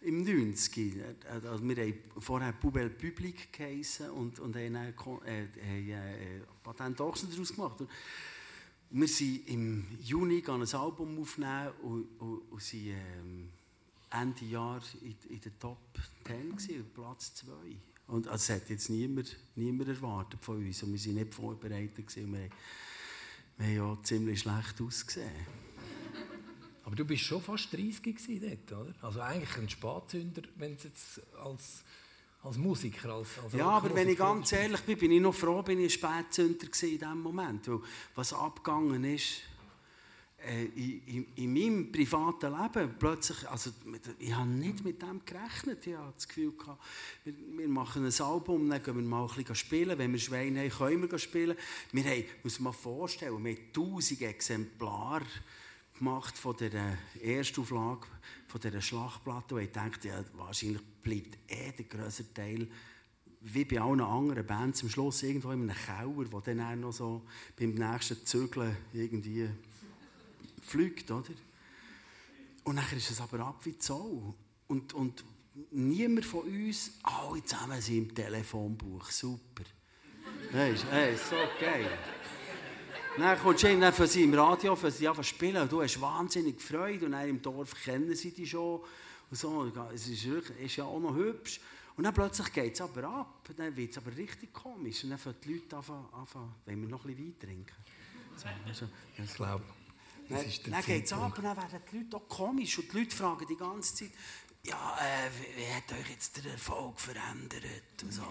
im 90. Also wir haben vorher Poubelle Public geheissen und, und haben dann äh, äh, Patent Ochsen daraus gemacht. Und wir sind im Juni ein Album aufnehmen und, und, und sind ähm, Ende Jahr in, in der Top 10 gewesen, Platz 2. Und das hat jetzt niemand, niemand erwartet von uns und wir waren nicht vorbereitet. Gewesen. Wir, wir haben ja ziemlich schlecht ausgesehen. Aber du bist schon fast 30 dort, oder? Also eigentlich ein Spatzünder, wenn es jetzt als, als Musiker, als, als Ja, aber wenn ich ganz ehrlich bin, bin ich noch froh, bin ich ein Spätzünder in diesem Moment. Weil was abgegangen ist, äh, in, in, in, meinem privaten Leben plötzlich, also ich habe nicht mit dem gerechnet. Ich hatte das Gefühl, gehabt, wir, wir, machen ein Album, dann gehen wir mal ein bisschen spielen. Wenn wir Schweine haben, können wir spielen. Wir haben, muss man vorstellen, wir haben 1000 Exemplare gemacht von der Erstauflage von dieser Schlachtplatte und ich dachte, ja, wahrscheinlich bleibt eh der grösste Teil wie bei allen anderen Bands am Schluss irgendwo in einem Keller, wo dann auch noch so beim nächsten Zügeln irgendwie fliegt, oder? Und dann ist es aber ab wie Zoll. Und, und niemand von uns, alle zusammen sind im Telefonbuch, super. Weißt hey, so geil. Dann kommst du dann für sie im Radio, für sie zu spielen und du hast wahnsinnig Freude und dann im Dorf kennen sie dich schon. Und so. Es ist, wirklich, ist ja auch noch hübsch. Und dann plötzlich geht es aber ab. Dann wird es aber richtig komisch. Und dann fangen die Leute an, wenn wir noch ein bisschen Wein trinken. So, also, ich glaube, dann, dann geht es ab und dann werden die Leute auch komisch. Und die Leute fragen die ganze Zeit, ja, äh, wie hat euch jetzt der Erfolg verändert? Und, so.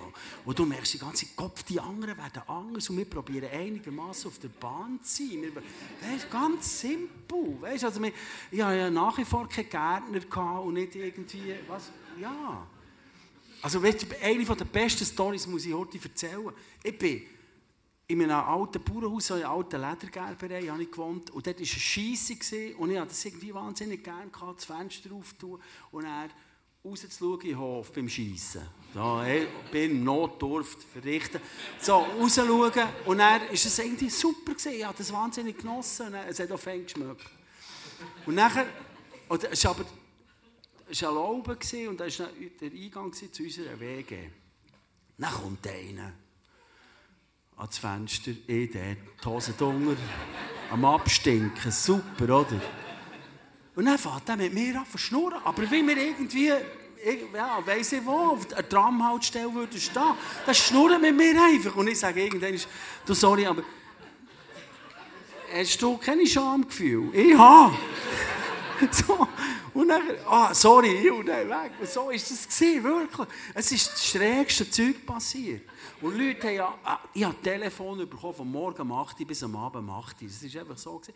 und du merkst die ganze Kopf, die anderen werden anders und wir probieren einigermaßen auf der Bahn zu sein. Wir, ist ganz simpel. Weißt, also wir, ich hatte ja nach wie vor keinen Gärtner und nicht irgendwie, was, ja. Also weißt, eine der besten Storys muss ich heute erzählen. Ich bin in einem alten Bauernhaus, in einer alten Ledergerberei, habe ich gewohnt. Und dort war eine Scheisse und ich hatte das irgendwie wahnsinnig gerne das Fenster aufzutun. Und er rauszuschauen in den Hof beim Schiessen. Da, hey, bin Notdurft verrichten. So, rausschauen. Und dann war es irgendwie super. Ich habe das wahnsinnig genossen. Es hat auch fein geschmeckt. Und nachher, oder, es war aber es war erlaubt und das war der Eingang zu unserer WG. Dann kommt einer ans Fenster, ich dort, die Hose drunter, am Abstinken, super, oder? Und dann fährt er mit mir an zu schnurren, aber wie wir irgendwie, ja, weiss ich wo, auf der Tramhaltestelle würde stehen, dann schnurrt mit mir einfach. Und ich sage irgendwann, du, sorry, aber hast du keine Schamgefühl? Ich habe. [laughs] so. Und dann, ah, sorry, und dann weg. Und so ist das gewesen, wirklich. Es ist das schrägste Zeug passiert. Und Leute haben ja, ah, ich habe Telefon bekommen, von morgen um 8 Uhr bis am Abend um 8 Uhr. Das ist einfach so gewesen.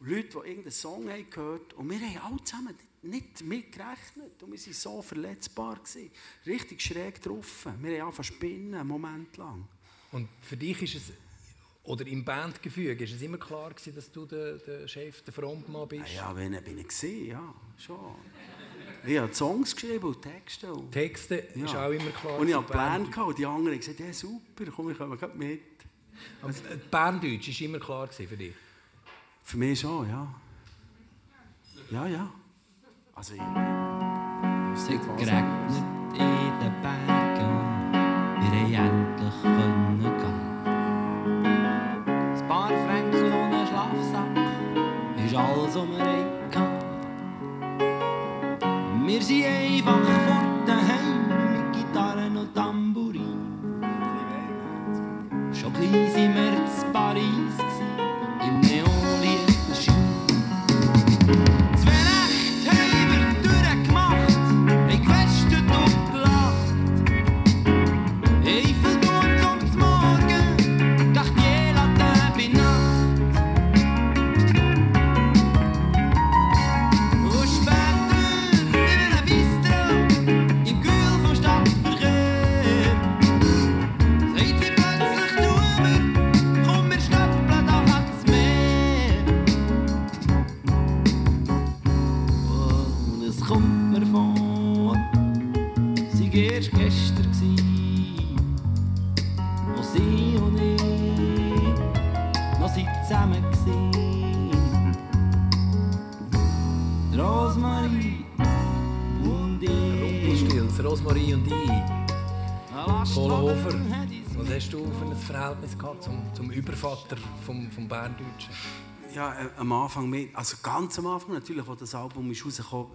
Leute, die irgendeinen Song haben gehört und wir haben alle zusammen nicht mitgerechnet und wir waren so verletzbar. Gewesen. Richtig schräg drauf. Wir haben angefangen spinnen, einen Moment lang. Und für dich ist es oder im Bandgefüge, ist es immer klar gewesen, dass du der, der Chef, der Frontmann bist? Ja, ja wenn bin ich gesehen, ja, schon. Ich habe Songs geschrieben und Texte. Texte ja. ist auch immer klar. Und ich hatte Pläne gehabt und die anderen haben gesagt, ja super, komm, ich komme mit. Aber Berndeutsch war immer klar für dich? Für mich schon, ja. Ja, ja. Also ich... Es hat geregnet in den Bergen, wir haben endlich können ist alles um Reika. Wir sind einfach vor daheim mit Gitarren und Tambourin. Schon gleich sind wir Verhältnis gehabt zum, zum Übervater vom, vom Berndeutschen? Ja, äh, am Anfang, mit, also ganz am Anfang natürlich, als das Album ist rausgekommen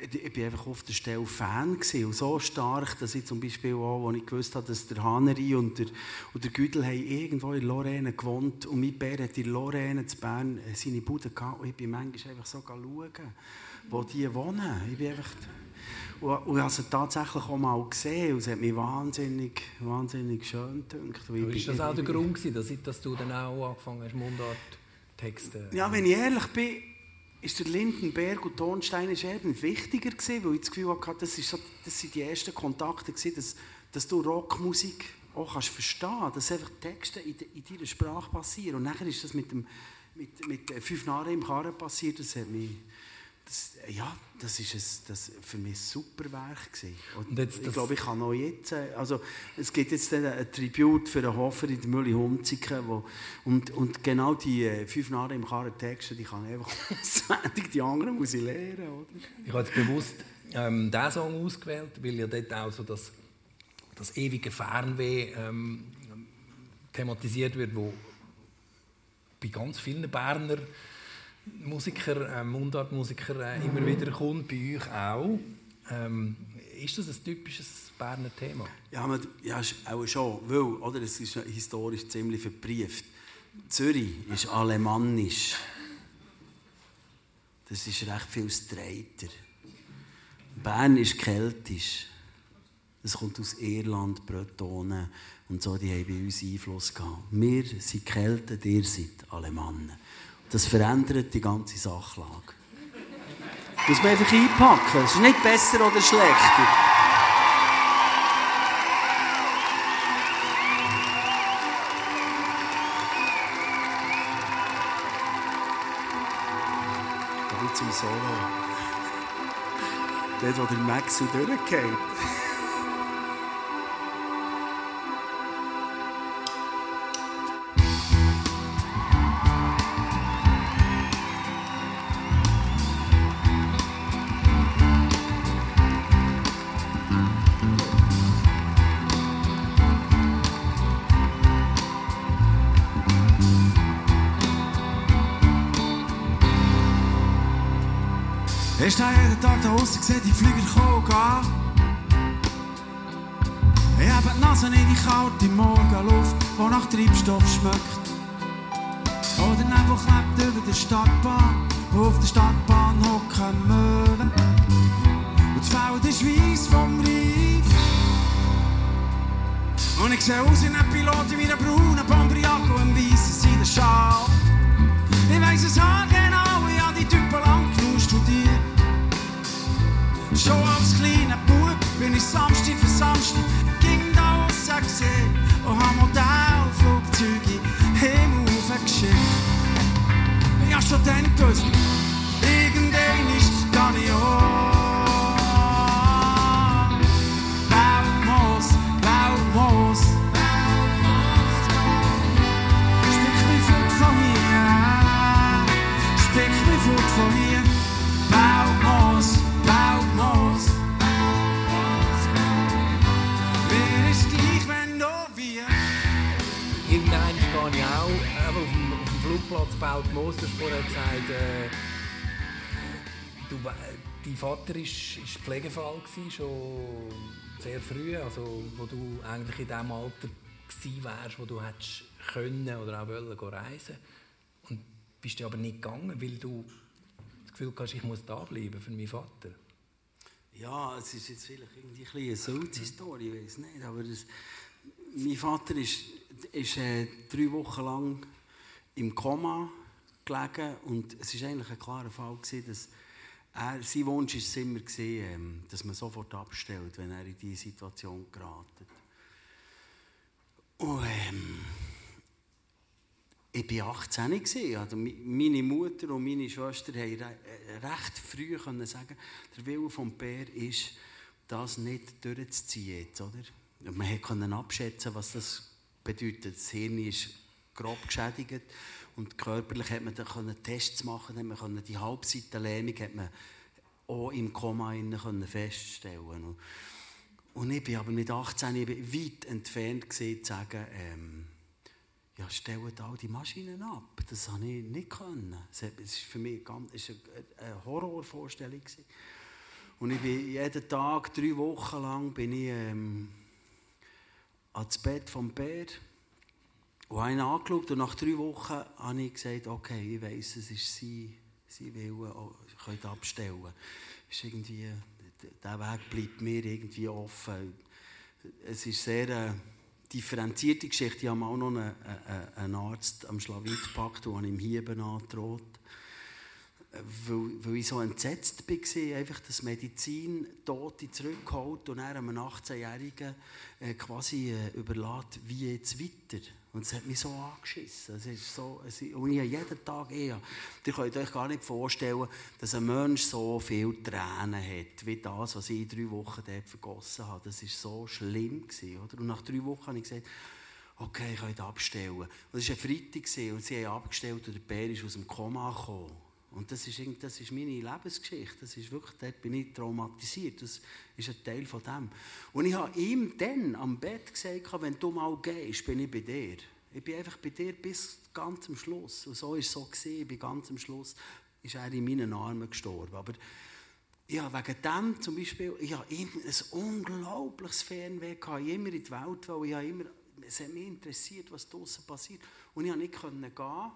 ich war einfach auf der Stelle Fan gewesen, und so stark, dass ich zum Beispiel auch, als ich gewusst habe, dass der Haneri und der, und der Güdel haben irgendwo in Lorraine gewohnt und mein Bär hat in Lorraine zu Bern seine Bude gehabt und ich bin manchmal einfach so schauen, wo die wohnen. Ich bin einfach... Und, und sie tatsächlich auch mal gesehen und es hat mich wahnsinnig, wahnsinnig schön gedacht. Aber ist das auch der Grund gewesen, dass, dass du dann auch angefangen hast, Mundart-Texte... Ja, wenn ich ehrlich bin, ist der Lindenberg und Tonstein eben wichtiger gewesen, weil ich das Gefühl hatte, das, ist so, das sind die ersten Kontakte gewesen, dass, dass du Rockmusik auch kannst verstehen, dass einfach Texte in, in deiner Sprache passieren. Und nachher ist das mit dem mit, mit fünf Jahren im Karren passiert, das hat mich das, ja, das ist ein, das für mich ein super Werk Und jetzt, ich glaube, ich kann auch jetzt, äh, also es gibt jetzt ein Tribut für den Hofer in der Mühle Hunziken, wo, und, und genau die äh, fünf Jahre im Karren Texte, die kann ich einfach [laughs] auswendig, die anderen muss ich lernen, oder? Ich habe jetzt bewusst ähm, diesen Song ausgewählt, weil ja dort auch so das, das ewige Fernweh ähm, thematisiert wird, wo bei ganz vielen Berner Musiker, äh, Mundartmusiker äh, immer wieder kommt, bei euch auch. Ähm, ist das ein typisches Berner Thema? Ja, man, ja auch schon, weil oder, es ist historisch ziemlich verbrieft. Zürich ist alemannisch. Das ist recht viel Streiter. Bern ist keltisch. Das kommt aus Irland, Bretonen und so, die haben bei uns Einfluss gehabt. Wir sind Kelten, ihr seid Alemannen. Das verändert die ganze Sachlage. Das muss man einfach einpacken. Es ist nicht besser oder schlechter. Ganz im Solo. Dort, wo der Max durchgeht. Jeden Tag da draußen, sehe die Flüger kommen gehen. Ich habe die Nase in die kalte Morgenluft, die nach Treibstoff schmeckt. Oder Nebel klebt über der Stadtbahn, auf der Stadtbahn hocken Möwen. Und das Feld ist weiss vom Reif. Und ich sehe aus wie ein Pilot in meiner braunen und einem weissen Seidenschal. Ich weiss es haargenau, ich habe die Typen lang. Schon als kleiner Bub bin ich Samstag für Samstag ging da raus gesehen und hab Modellflugzeuge im Himmel geschickt. Ich hab schon dann gewusst, irgendwann ist gar nicht Flugplatz baut hast vorher gesagt, äh, du, we- dein Vater war ist, Pflegefall, gewesen, schon sehr früh, also wo du eigentlich in dem Alter gewesen wärst, wo du hättest können oder auch wollen reisen und bist du aber nicht gegangen, weil du das Gefühl hast, ich muss da bleiben für meinen Vater. Ja, es ist jetzt vielleicht irgendwie ein eine Sulz-Story, ich weiß nicht, aber das, mein Vater ist, ist äh, drei Wochen lang im Koma gelegen und es war eigentlich ein klarer Fall, gewesen, dass er, sein Wunsch war immer, gewesen, ähm, dass man sofort abstellt, wenn er in diese Situation geratet. Und ähm, ich war 18 gewesen. also meine Mutter und meine Schwester haben re recht früh sagen, der Wille vom Bär ist, das nicht durchzuziehen. Oder? Man konnte abschätzen, was das bedeutet. Das Hirn ist grob geschädigt und körperlich hat man dann Tests machen, hat man können die Halbseitenlähmung hat man auch im Koma können feststellen. Und, ich bin aber mit 18 ich weit entfernt gewesen, zu sagen, ähm, ja, stellt all die Maschinen ab. Das konnte ich nicht. Können. Es war für mich ganz, war eine, eine Horrorvorstellung. gewesen. Und ich bin jeden Tag, drei Wochen lang, bin ich ähm, ans Bett vom Bär und habe ihn angeschaut. Und nach drei Wochen habe ich gesagt, okay, ich weiss, es ist sein, sein Wille, oh, ich könnte abstellen. Ist irgendwie, der Weg bleibt mir irgendwie offen. Es ist sehr... Äh, differenzierte Geschichte. Ich habe auch noch einen, einen, einen Arzt am Schlawit gepackt, der ihm Hieben androht. Weil, weil ich so entsetzt war, einfach, dass Medizin Tote zurückholt und er einem 18-Jährigen äh, quasi äh, überlässt, wie jetzt weiter. Und es hat mich so angeschissen. Es ist so, es ist, und ich habe jeden Tag eher. Ihr könnt euch gar nicht vorstellen, dass ein Mensch so viele Tränen hat, wie das, was ich in drei Wochen dort vergossen habe. Das war so schlimm. Gewesen, oder? Und nach drei Wochen habe ich gesagt, okay, ich kann abstellen. Und es war ein Freitag und sie haben abgestellt und der Bär ist aus dem Koma gekommen. Und das ist, das ist meine Lebensgeschichte. Das ist wirklich, dort bin ich traumatisiert. Das ist ein Teil von dem. Und ich habe ihm dann am Bett gesagt, wenn du mal gehst, bin ich bei dir. Ich bin einfach bei dir bis ganz am Schluss. Und so war es so. Gewesen. Bis ganz am Schluss ist er in meinen Armen gestorben. Aber ja, wegen dem zum Beispiel, ich habe immer ein unglaubliches Fernweh gehabt. Ich immer in die Welt, weil ich immer, es hat mich interessiert, was draußen passiert. Und ich konnte nicht gehen.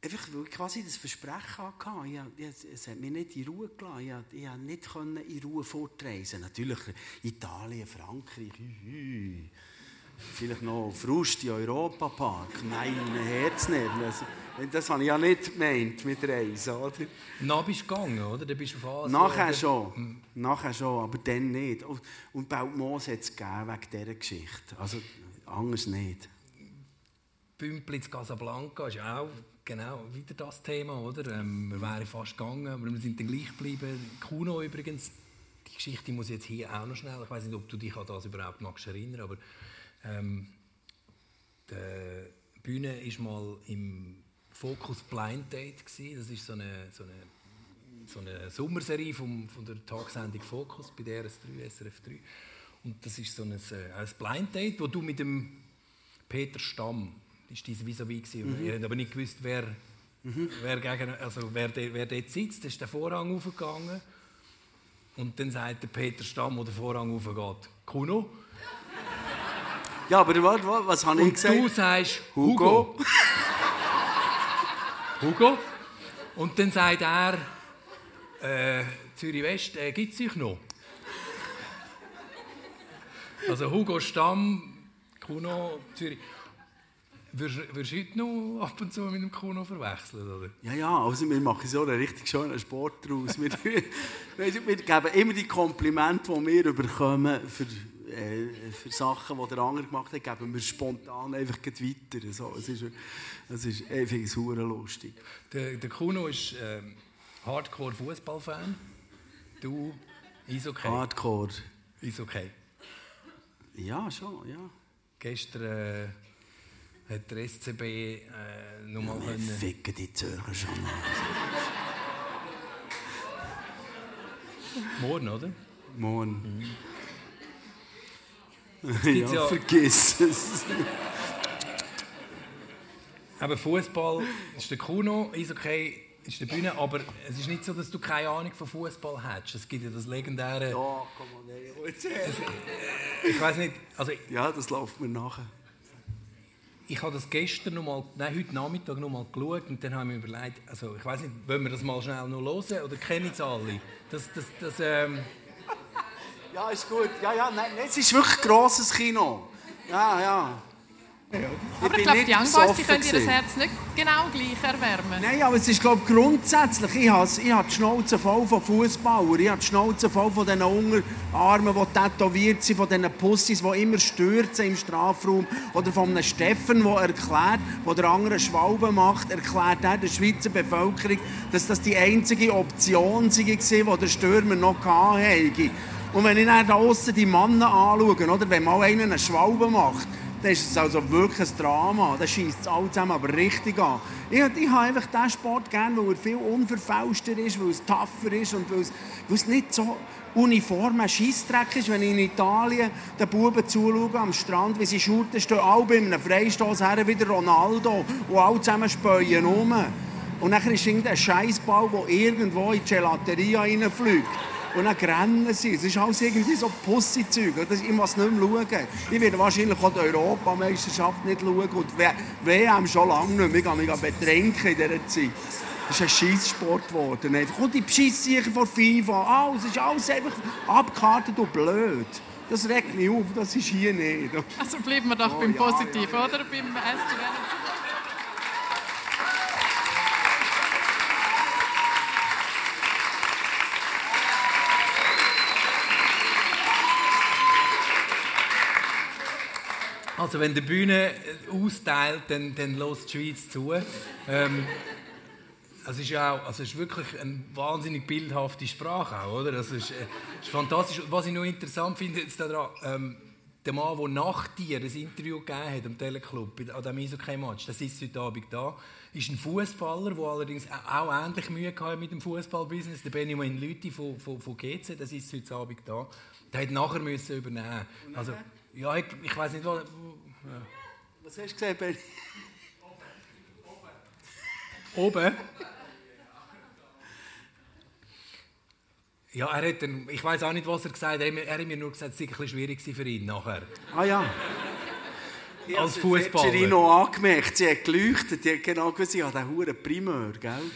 Einfach weil ich quasi das Versprechen hatte. Ich, hab- ich, es hat mich nicht in Ruhe gelassen. Ich, konnte nicht können in Ruhe fortreisen. Natürlich Italien, Frankreich, hü. vielleicht noch Frust im Europapark. Nein, mein Herz nicht. Das, das habe ich ja nicht gemeint mit Reisen. Oder? Dann bist du gegangen, oder? Dann bist du Asien, Nachher oder? schon. Nachher schon, aber dann nicht. Und- Und Beltmoos hat es gegeben wegen dieser Geschichte. Also anders nicht. Bümpel in Casablanca ist auch genau, wieder das Thema, oder? Ähm, wir wären fast gegangen, aber wir sind dann gleich geblieben. Kuno übrigens, die Geschichte muss jetzt hier auch noch schnell, ich weiß nicht, ob du dich an das überhaupt magst erinnern, aber ähm, die Bühne war mal im Focus Blind Date gewesen. Das ist so eine, so eine, so eine Sommerserie vom, von der Tagsendung Focus bei DRS3, SRF3. Und das ist so ein, äh, ein Blind Date, wo du mit dem Peter Stamm, das war dein vis-à-vis, mhm. ihr habt aber nicht gewusst, wer, mhm. wer, gegen, also wer, de, wer dort sitzt, da ist der Vorhang aufgegangen. Und dann sagt der Peter Stamm, wo der Vorhang aufgeht, Kuno. Ja, aber was, was, was habe ich gesagt? Und du sagst Hugo. Hugo. Und dann sagt er, äh, Zürich West, äh, gibt es euch noch? Also Hugo Stamm, Kuno, Zürich. Würdest du heute noch ab und zu mit dem Kuno verwechseln, oder? Ja, ja, also wir machen so einen richtig schönen Sport daraus. wir, [laughs] wir geben immer die Komplimente, die wir bekommen für, äh, für Sachen, die der andere gemacht hat, geben wir spontan einfach weiter. So, es ist, es ist einfach lustig. Der, der Kuno ist äh, Hardcore-Fußballfan. Du, Eishockey. Hardcore. Eishockey. Ja, schon, ja. Gestern äh, hat der SCB äh, nochmal ja, können... ficken die Zürcher schon Morgen, oder? Morgen. Mhm. [laughs] ja, ja, vergiss es. Aber Fußball ist der Kuno, Eishockey ist der Bühne, aber es ist nicht so, dass du keine Ahnung von Fußball hast. Es gibt ja das legendäre. Ja, komm mal, nee, Ich weiß nicht. Also, ja, das läuft mir nachher. Ich habe das gestern noch mal, nein, heute Nachmittag noch mal geschaut und dann habe ich mir überlegt, also ich weiß nicht, wollen wir das mal schnell noch hören oder kennen es alle? Das, das, das, ähm ja, ist gut. Ja, ja, nein, es ist wirklich ein grosses Kino. Ja, ja. Ja. Aber ich glaube, die Young die können ihr das Herz nicht genau gleich erwärmen. Nein, aber es ist glaube grundsätzlich, ich habe, ich habe die Schnauze voll von Fußballern, ich habe die Schnauze voll von diesen Unterarmen, die tätowiert sind, von diesen Pussys, die immer stürzen im Strafraum, oder von einem Steffen, der erklärt, wo der andere Schwalbe macht, erklärt er der Schweizer Bevölkerung, dass das die einzige Option war, die der Stürmer noch hatte. Und wenn ich dann da außen die Männer anschaue, oder, wenn mal einer eine Schwalbe macht, dann ist es also wirklich ein Drama. Dann schießt es alle zusammen aber richtig an. Ich, ich habe einfach diesen Sport gerne, weil er viel unverfälschter ist, weil es tougher ist und weil es, weil es nicht so uniformer Scheissdreck ist, wenn ich in Italien den Buben zuschaue am Strand, wie sie schurten, stehen alle bei einem Freistoß her, wieder Ronaldo und alle zusammen späuen um. Und dann ist irgendein Scheißball, der irgendwo in die Gelateria reinfliegt. Und dann rennen sie. Es ist alles irgendwie so Pussy-Zeug. Ich muss nicht mehr schauen. Ich werde wahrscheinlich auch die Europameisterschaft nicht schauen. Und WM schon lange nicht mehr. Ich kann mich betrinken in dieser Zeit. Das ist ein Scheisssport geworden. Einfach. Und die Beschisssicher von FIFA. Alles ist alles einfach abgekartet und blöd. Das regt mich auf, das ist hier nicht. Also bleiben wir doch oh, beim ja, Positiv, ja, ja. oder? Beim SCW. Also wenn die Bühne äh, austeilt, dann, dann lässt die Schweiz zu. Ähm, also ist ja auch, also ist wirklich eine wahnsinnig bildhafte Sprache auch, oder? Das ist, äh, ist fantastisch. Was ich noch interessant finde jetzt daran, ähm, der Mann, der nach dir ein Interview gegeben hat am Teleclub, an diesem Eishockey-Match, das ist heute Abend da, ist ein Fußballer, der allerdings auch ähnlich Mühe hatte mit dem Fußballbusiness, der Benjamin Lüthi von, von, von GC, das ist heute Abend da. Der hat nachher müssen übernehmen. Also, ja, ich, ich weiß nicht, was. Ja. Was hast du gesehen, Benny? Oben? Ja, er hat dann, ich weiß auch nicht, was er gesagt hat. Er hat mir nur gesagt, es sei ein bisschen schwierig für ihn nachher. Ah ja. Als Fußballer. Ich habe noch angemerkt, sie hat geleuchtet, sie hat genau gewusst, ich habe diesen Primeur, gell?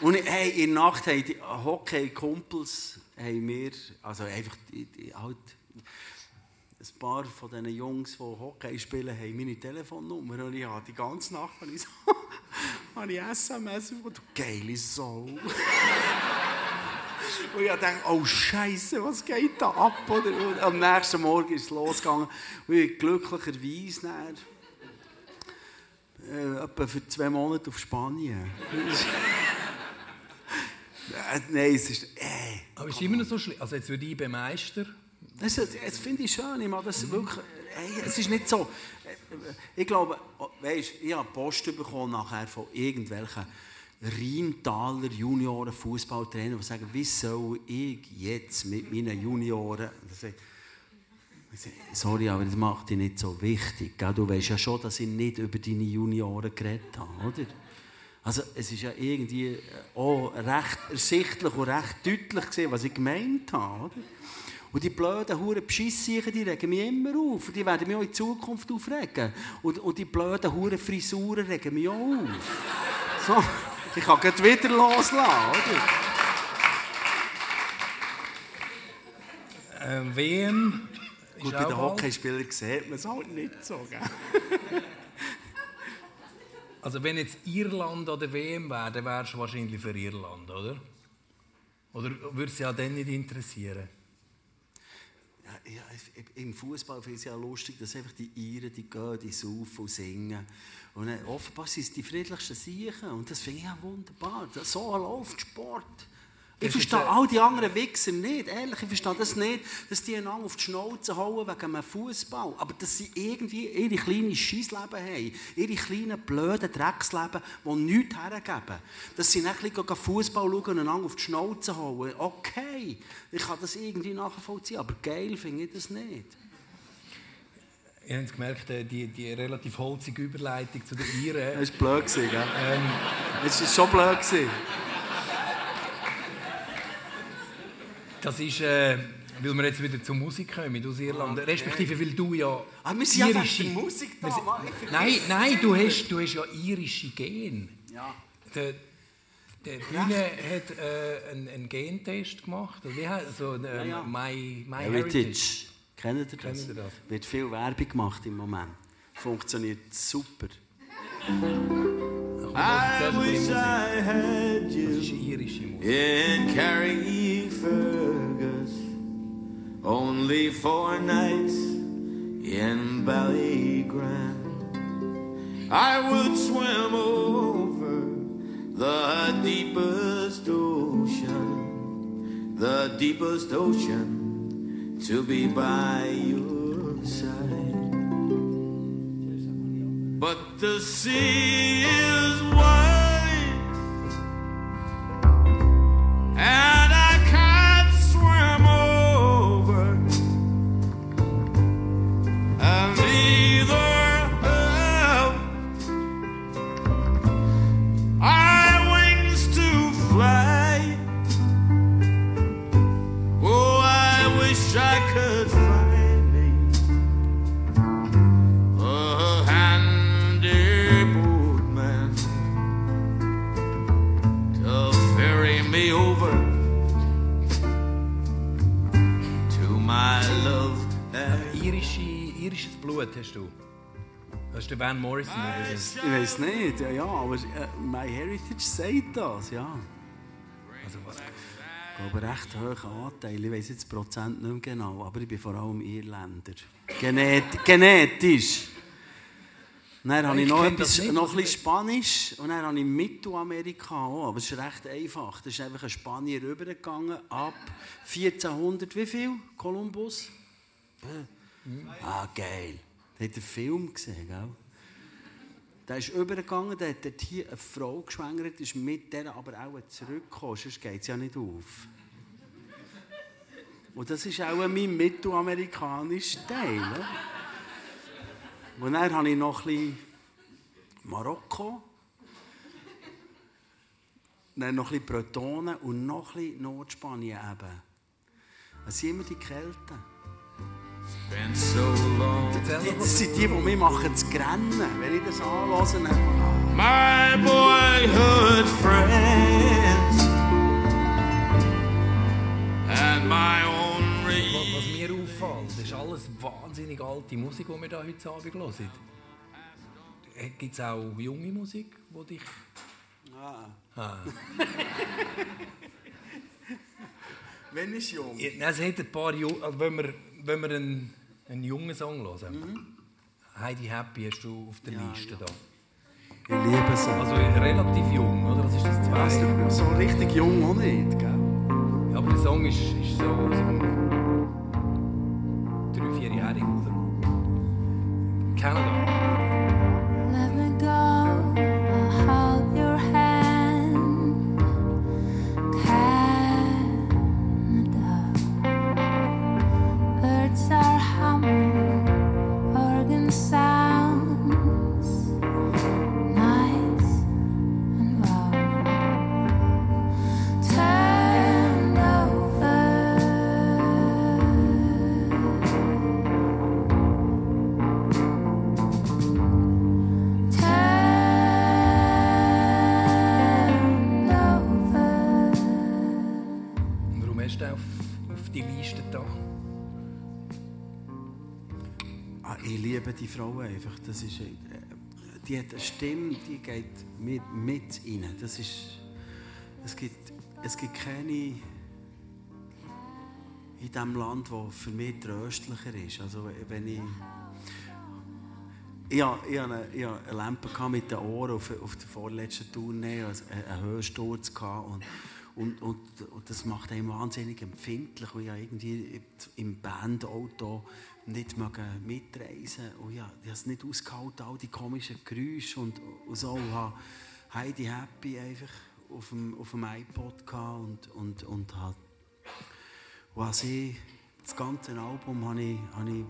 Und hey, in der Nacht haben die Hockey-Kumpels mir, also einfach halt, ein paar von diesen Jungs, die Hockey spielen, haben meine Telefonnummer. Und ich habe die ganze Nacht habe ich, so, [laughs] habe ich SMS von du geile Sau. [laughs] und ich dachte, oh Scheiße, was geht da ab? Und am nächsten Morgen ist es losgegangen. Und ich glücklicherweise dann Äh, etwa für zwei Monate auf Spanien. [laughs] äh, nein, es ist... Äh, Aber ist immer noch so schlimm? Also jetzt würde ich beim Meister... Das, das finde ich schön. Ich meine, das wirklich, ey, es ist nicht so... Ich glaube, weißt, ich habe Post bekommen nachher von irgendwelchen Rheintaler Junioren Fußballtrainer, die sagen, wie soll ich jetzt mit meinen Junioren... Sorry, aber das macht dich nicht so wichtig. Gell? Du weißt ja schon, dass ich nicht über deine Junioren geredet habe, oder? Also es ist ja irgendwie auch recht ersichtlich und recht deutlich gesehen, was ich gemeint habe, oder? Und die blöden Huren Beschissiechen, die regen mich immer auf. Und die werden mich auch in Zukunft aufregen. Und, und die blöden Huren Frisuren regen mich auch auf. So, ich kann gleich wieder loslassen, oder? Ähm, WM Gut, bei den Hockeyspielern sieht man es halt nicht so. Gell? [laughs] also wenn jetzt Irland an der WM wäre, dann wärst du wahrscheinlich für Irland, oder? Oder würde es ja dann nicht interessieren? Ja, Im Fußball finde ich es ja lustig, dass einfach die Iren, die gehen, die saufen und singen. Und dann, offenbar sind es die friedlichsten Siechen. Und das finde ich ja wunderbar. So läuft Sport. Ich verstehe all die anderen Wichser nicht. Ehrlich, ich verstehe das nicht, dass die einander auf die Schnauze hauen wegen einem Fußball. Aber dass sie irgendwie ihre kleinen Scheissleben haben. Ihre kleinen, blöden Drecksleben, die nichts hergeben. Dass sie nicht Fußball schauen und einander auf die Schnauze hauen. Okay, ich kann das irgendwie nachvollziehen. Aber geil finde ich das nicht. Ihr habt gemerkt, äh, die, die relativ holzige Überleitung zu den Iren. Das war blöd, gell? Ähm, das war schon blöd. Das ist, äh, weil wir jetzt wieder zur Musik kommen aus Irland. Okay. Respektive, weil du ja. Ah, wir sind irische, ja Musik da, Nein, nein, du hast, du hast ja irische Gen. Ja. Der, der Bühne hat äh, einen, einen, Gentest gemacht. Wie heißt so, äh, ja, ja. My, My Heritage. Heritage. Kennt ihr das? Kennt ihr das? Wird viel Werbung gemacht im Moment. Funktioniert super. I wish I had you in Carrie Fergus. Only four nights in Ballygrand. I would swim over the deepest ocean, the deepest ocean, to be by your side. But the sea is Hast du? Das ist der Van Morrison übrigens. Ich weiß nicht, ja, ja aber äh, My Heritage sagt das, ja. Also, ich glaube, recht hohe Anteil. Ich weiß jetzt Prozent nicht mehr genau, aber ich bin vor allem Irländer. Genet genetisch. Dann habe ich, noch, etwas, noch ein bisschen Spanisch und dann habe ich Mittelamerika auch. Aber es ist recht einfach. Da ist einfach ein Spanier rübergegangen ab 1400, wie viel? Kolumbus? Ah, geil. Hat einen Film gesehen, gell? Der ist übergegangen, der hat dort hier eine Frau geschwängert, ist mit der aber auch zurückgekommen, sonst geht es ja nicht auf. Und das ist auch mein mittelamerikanischer Teil. Oder? Und dann habe ich noch ein bisschen Marokko, dann noch ein bisschen Bretonen und noch ein bisschen Nordspanien eben. Das sind immer die Kälte. Das sind die, die mich machen zu grennen, wenn ich das anhöre. My boyhood friends and my own Was mir auffällt, ist alles wahnsinnig alte Musik, die wir heute Abend hören. Äh, Gibt es auch junge Musik, die dich... Ah. ah. [laughs] Wenn ist jung? Ja, es hat ein paar Junge, also wenn wir, wenn wir einen, einen jungen Song hören. Mhm. Heidi Happy hast du auf der ja, Liste ja. da. Ich liebe sie. Also relativ jung, oder? Das ist das zweite. So richtig jung auch nicht, gell? Ja, aber der Song ist, ist so, so drei, vierjährig, oder? Canada. Das ist, äh, die hat eine Stimme, die geht mit, mit rein. Das ist, es, gibt, es gibt keine in diesem Land, wo für mich tröstlicher ist. Also wenn ich ich hatte, eine, eine Lampe mit den Ohren auf, auf der vorletzten Tournee, einen Hörsturz und, und, und, und das macht einen wahnsinnig empfindlich, weil ich irgendwie im Bandauto nicht mögen mitreisen und ja, ich habe es nicht ausgehalten, all die komischen Geräusche und, und so. Ich habe Heidi Happy einfach auf dem, auf dem iPod gehabt und, und, und habe und als ich das ganze Album habe ich, habe ich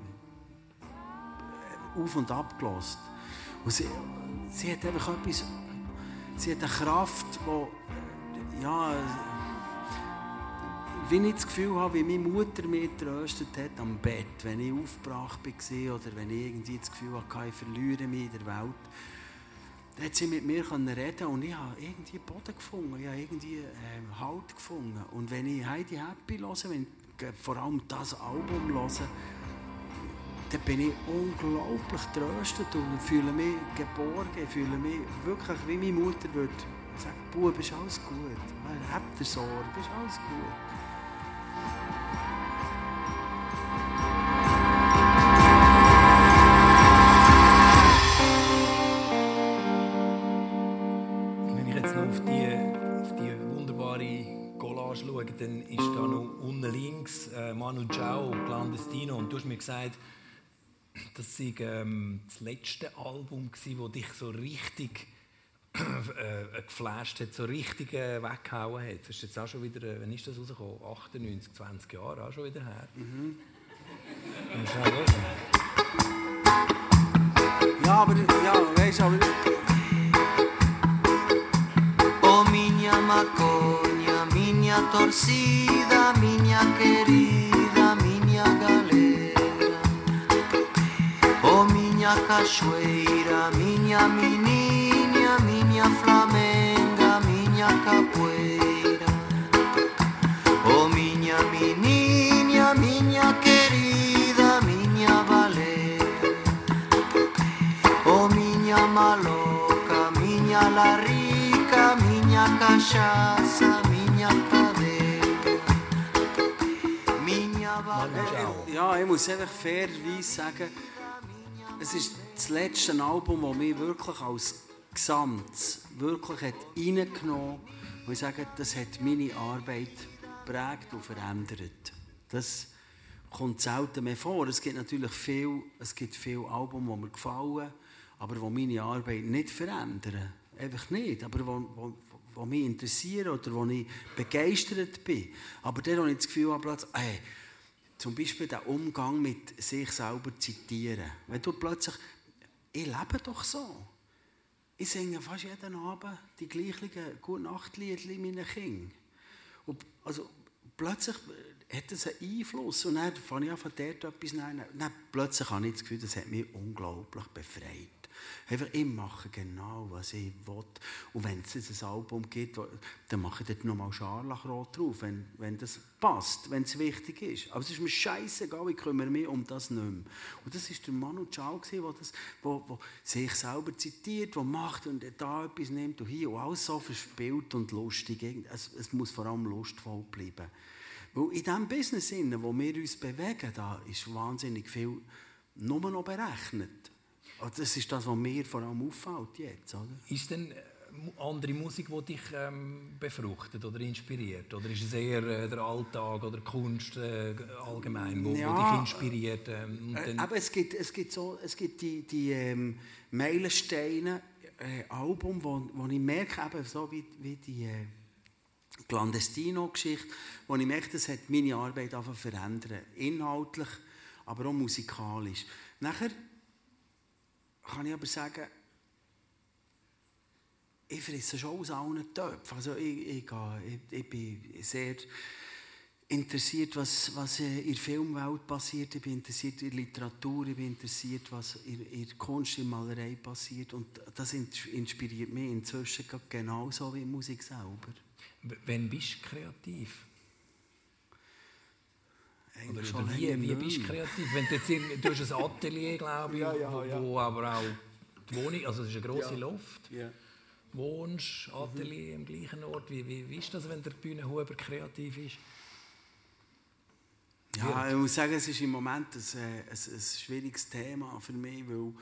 auf und ab gelassen. Und sie, sie hat einfach etwas, sie hat eine Kraft, die, ja, wenn ich das Gefühl habe, wie meine Mutter mich tröstet hat am Bett, wenn ich aufgebracht war oder wenn ich irgendwie das Gefühl hatte, ich verliere mich in der Welt, dann hat sie mit mir reden und ich habe irgendwie Boden gefunden, ich habe irgendwie ähm, Halt gefunden. Und wenn ich Heidi Happy höre, wenn ich äh, vor allem das Album höre, dann bin ich unglaublich tröstet und fühle mich geborgen, fühle mich wirklich, wie meine Mutter würde sagen, Bub, ist alles gut, habt ihr Sorge, ist alles gut. Wenn ich jetzt noch auf die, auf die wunderbare Collage schaue, dann ist da noch unten links äh, Manu Chao, Clandestino. Und du hast mir gesagt, das sei ähm, das letzte Album wo dich so richtig äh, geflasht hat, so richtig äh, weggehauen hat. Das ist jetzt auch schon wieder, äh, wann ist das rausgekommen? 98, 20 Jahre, auch schon wieder her. Mhm. Ja, aber, ja, weißt du, aber... Oh minha maconha, minha torcida, minha querida, minha galera. Oh minha cachoeira, minha menina, Ja, ich muss einfach fairerweise sagen, es ist das letzte Album, das mich wirklich als Gesamt wirklich hat reingenommen hat. Und ich sage, das hat meine Arbeit geprägt und verändert. Das kommt selten mehr vor. Es gibt natürlich viel, es gibt viele Alben, die mir gefallen, aber die meine Arbeit nicht verändern. Einfach nicht. Aber wo, wo, wo mich interessieren oder wo ich begeistert bin. Aber der, wo ich das Gefühl habe, plötzlich, ey, zum Beispiel der Umgang mit sich selber zitieren. Wenn du plötzlich, ich lebe doch so. Ich singe fast jeden Abend die gleichen Gute-Nacht-Lieder meinen Kindern. Und also, plötzlich hat das einen Einfluss. Und dann fange ich an, von dort etwas zu Dann plötzlich habe ich das Gefühl, das hat mich unglaublich befreit. Ich mache genau, was ich will. Und wenn es ein Album gibt, dann mache ich dort nochmal Scharlachrot drauf, wenn, wenn das passt, wenn es wichtig ist. Aber es ist mir scheißegal, ich kümmere mich um das nicht mehr. Und das war der Manu Chao, der das, wo, wo sich selber zitiert, der macht und da etwas nimmt und hier. Und alles so verspielt und lustig. Es, es muss vor allem lustvoll bleiben. Weil in diesem Business, in wo wir uns bewegen, da ist wahnsinnig viel nur noch berechnet. Also das ist das, was mir vor allem auffällt jetzt, oder? Ist denn äh, andere Musik, die dich ähm, befruchtet oder inspiriert? Oder ist es eher äh, der Alltag oder Kunst äh, allgemein, wo, wo Ja, dich inspiriert? Ähm, und Äh, aber es gibt, es gibt, so, es gibt die, die ähm, Meilensteine, äh, Album, wo, wo ich merke, eben so wie, wie die äh, Clandestino-Geschichte, wo ich merke, das hat meine Arbeit verändern. Inhaltlich, aber auch musikalisch. Nachher kann ich aber sagen, ich fresse schon aus allen Töpfen. Also ich, ich, ich, ich bin sehr interessiert, was, was in der Filmwelt passiert. Ich bin interessiert in der Literatur, ich bin interessiert, was in, in der Kunst, in der Malerei passiert. Und das ins- inspiriert mich inzwischen genauso wie Musik selber. w- Wann bist du kreativ? Oder, schon oder wie, wie bist du kreativ? Wenn du, jetzt in, du hast ein Atelier, [laughs] glaube ich, Ja, ja, wo, ja. wo aber auch die Wohnung, also es ist eine grosse Luft. Ja. Wohnst, Atelier am gleichen Ort. Wie, wie, wie ist das, wenn der Bühnenhuber kreativ ist? Ja, ich muss sagen, es ist im Moment ein, äh, ein, ein schwieriges Thema für mich, weil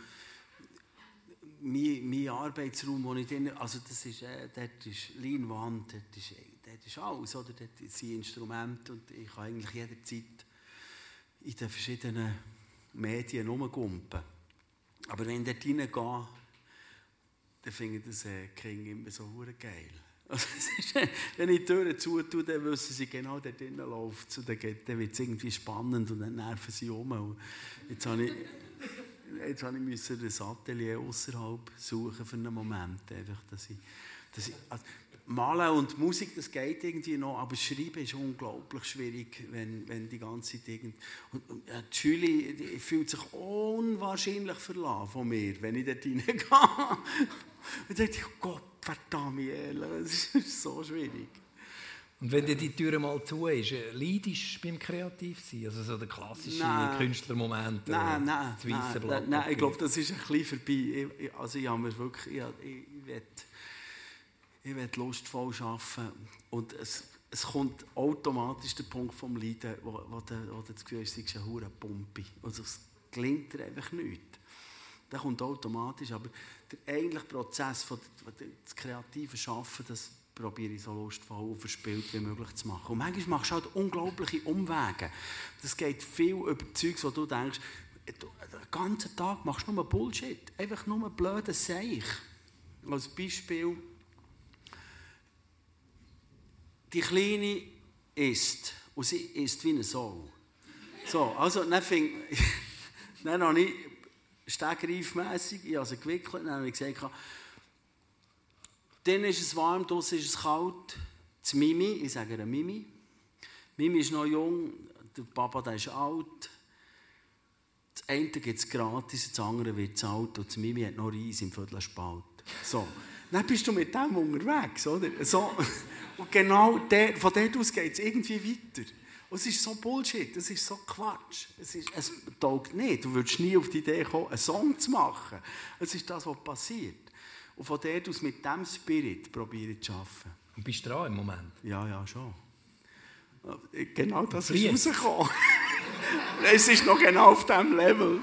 mein, mein Arbeitsraum, wo ich drin, also das ist, äh, dort ist Leinwand, dort ist, dort ist alles, oder? dort sind Instrumente und ich kann eigentlich jederzeit in den verschiedenen Medien rumgumpen. Aber wenn ich dort reingehe, dann finde ich das King immer so geil. [laughs] Also, wenn ich die Türen zutue, dann wissen sie genau, dort drinnen läuft es. Dann, wird es irgendwie spannend und dann nerven sie um. Jetzt habe ich, jetzt habe ich ein Atelier außerhalb suchen für einen Moment. Einfach, dass ich, dass ich, also, Malen und Musik, das geht irgendwie noch, aber Schreiben ist unglaublich schwierig, wenn, wenn die ganze Zeit irgend... Und, und, ja, die Julie die fühlt sich unwahrscheinlich verlassen von mir, wenn ich dort reingehe. [laughs] Und denke ich, Gott, verdammt, das ist [laughs] so schwierig. Und wenn dir die Tür mal zu ist, äh, leidest du beim Kreativsein? Also so der klassische Nein. Künstlermoment, äh, Nein, nein, nein, nein, nein, ich glaube, das ist ein bisschen vorbei. Ich, ich, also ich habe mir wirklich, ich, ich, ich will, ich will lustvoll arbeiten und es, es kommt automatisch der Punkt vom Leiden, wo, wo, du, wo du das Gefühl hast, du bist eine hure Pumpe. Also es gelingt dir einfach nicht. Der kommt automatisch, aber der eigentliche Prozess von von dem- das kreative Schaffen, das probiere ich so lustvoll und verspielt wie möglich zu machen. Und manchmal machst du halt unglaubliche Umwege. Das geht viel über Zeugs, wo du denkst, den ganzen Tag machst du nur Bullshit. Einfach nur blöde Seich. Als Beispiel, die Kleine isst und sie isst wie eine Sau. So, also dann, fing, [laughs] dann habe ich stegreifmässig, ich habe sie gewickelt, dann habe ich gesagt, dann ist es warm, draußen ist es kalt. Das Mimi, ich sage ihr Mimi. Mimi ist noch jung, der Papa der ist alt. Das eine gibt es gratis, das andere wird zahlt und das Mimi hat noch Reis im Viertelspalt. So. Dann bist du mit dem unterwegs, oder? So. Und genau der, von dort aus geht es irgendwie weiter. Und es ist so Bullshit, es ist so Quatsch. Es, ist, es taugt nicht. Du würdest nie auf die Idee kommen, einen Song zu machen. Es ist das, was passiert. Und von dort aus mit diesem Spirit probiere ich zu arbeiten. Und bist du dran im Moment? Ja, ja, schon. Genau das ist rausgekommen. [laughs] es ist noch genau auf diesem Level.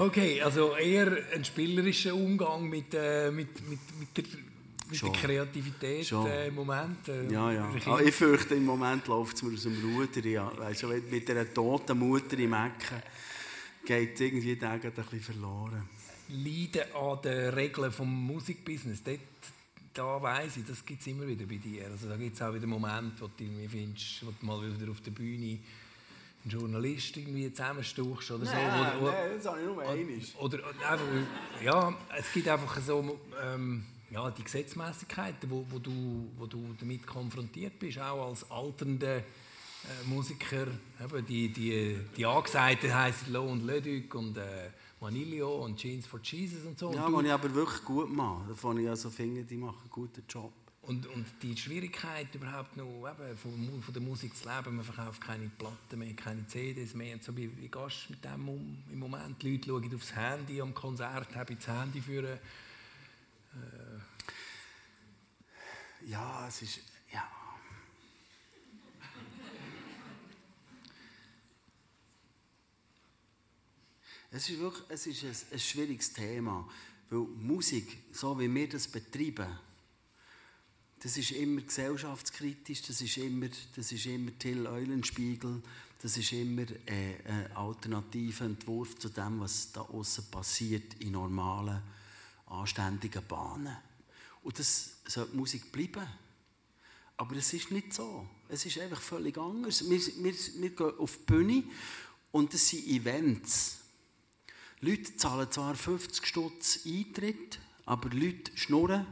Okay, also eher ein spielerischer Umgang mit, äh, mit, mit, mit, der, mit der Kreativität Schon. äh, im Moment. Äh, Ja, ja. Ah, ich fürchte, im Moment läuft es mir aus dem Ruder. Ja. Weißt du, mit einer toten Mutter im Ecken geht irgendwie der ein bisschen verloren. Leiden an den Regeln des Musikbusiness, dort, da weiss ich, das gibt es immer wieder bei dir. Also da gibt es auch wieder Momente, wo du findest, wo du mal wieder auf der Bühne einen Journalist irgendwie zusammenstuchst oder so. Oder, oder, das habe ich nur einmal. oder einfach, ja, es gibt einfach so ähm, ja, die Gesetzmäßigkeiten, wo, wo, du, wo du damit konfrontiert bist, auch als alternder äh, Musiker. Eben die, die, die Angesagten heissen Lo und Leduc und äh, Manilio und Jeans for Jesus und so. Ja, und, du, ich aber wirklich gut mache. Davon ich also finde, die machen einen guten Job. Und, und die Schwierigkeit überhaupt noch eben, von, von der Musik zu leben, man verkauft keine Platten mehr, keine CDs mehr. Und so, wie, wie gehst du mit dem um im Moment? Die Leute schauen aufs Handy am Konzert, habe ich das Handy für Ja, es ist. Ja. Es ist wirklich es ist ein, ein schwieriges Thema, weil Musik, so wie wir das betreiben, das ist immer gesellschaftskritisch, das ist immer, das ist immer Till Eulenspiegel, das ist immer äh, ein alternativer Entwurf zu dem, was da außen passiert in normalen, anständigen Bahnen. Und das sollte Musik bleiben. Aber es ist nicht so. Es ist einfach völlig anders. Wir, wir, wir gehen auf die Bühne und das sind Events. Leute zahlen zwar 50 Stutz Eintritt, aber Leute schnurren,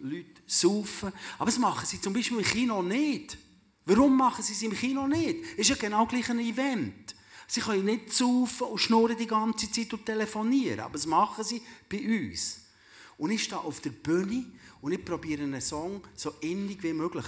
Leute saufen. Aber das machen sie zum Beispiel im Kino nicht. Warum machen sie es im Kino nicht? Es ist ja genau gleich ein Event. Sie können nicht saufen und schnurren die ganze Zeit und telefonieren, aber das machen sie bei uns. Und ich stehe auf der Bühne und ich probiere einen Song so innig wie möglich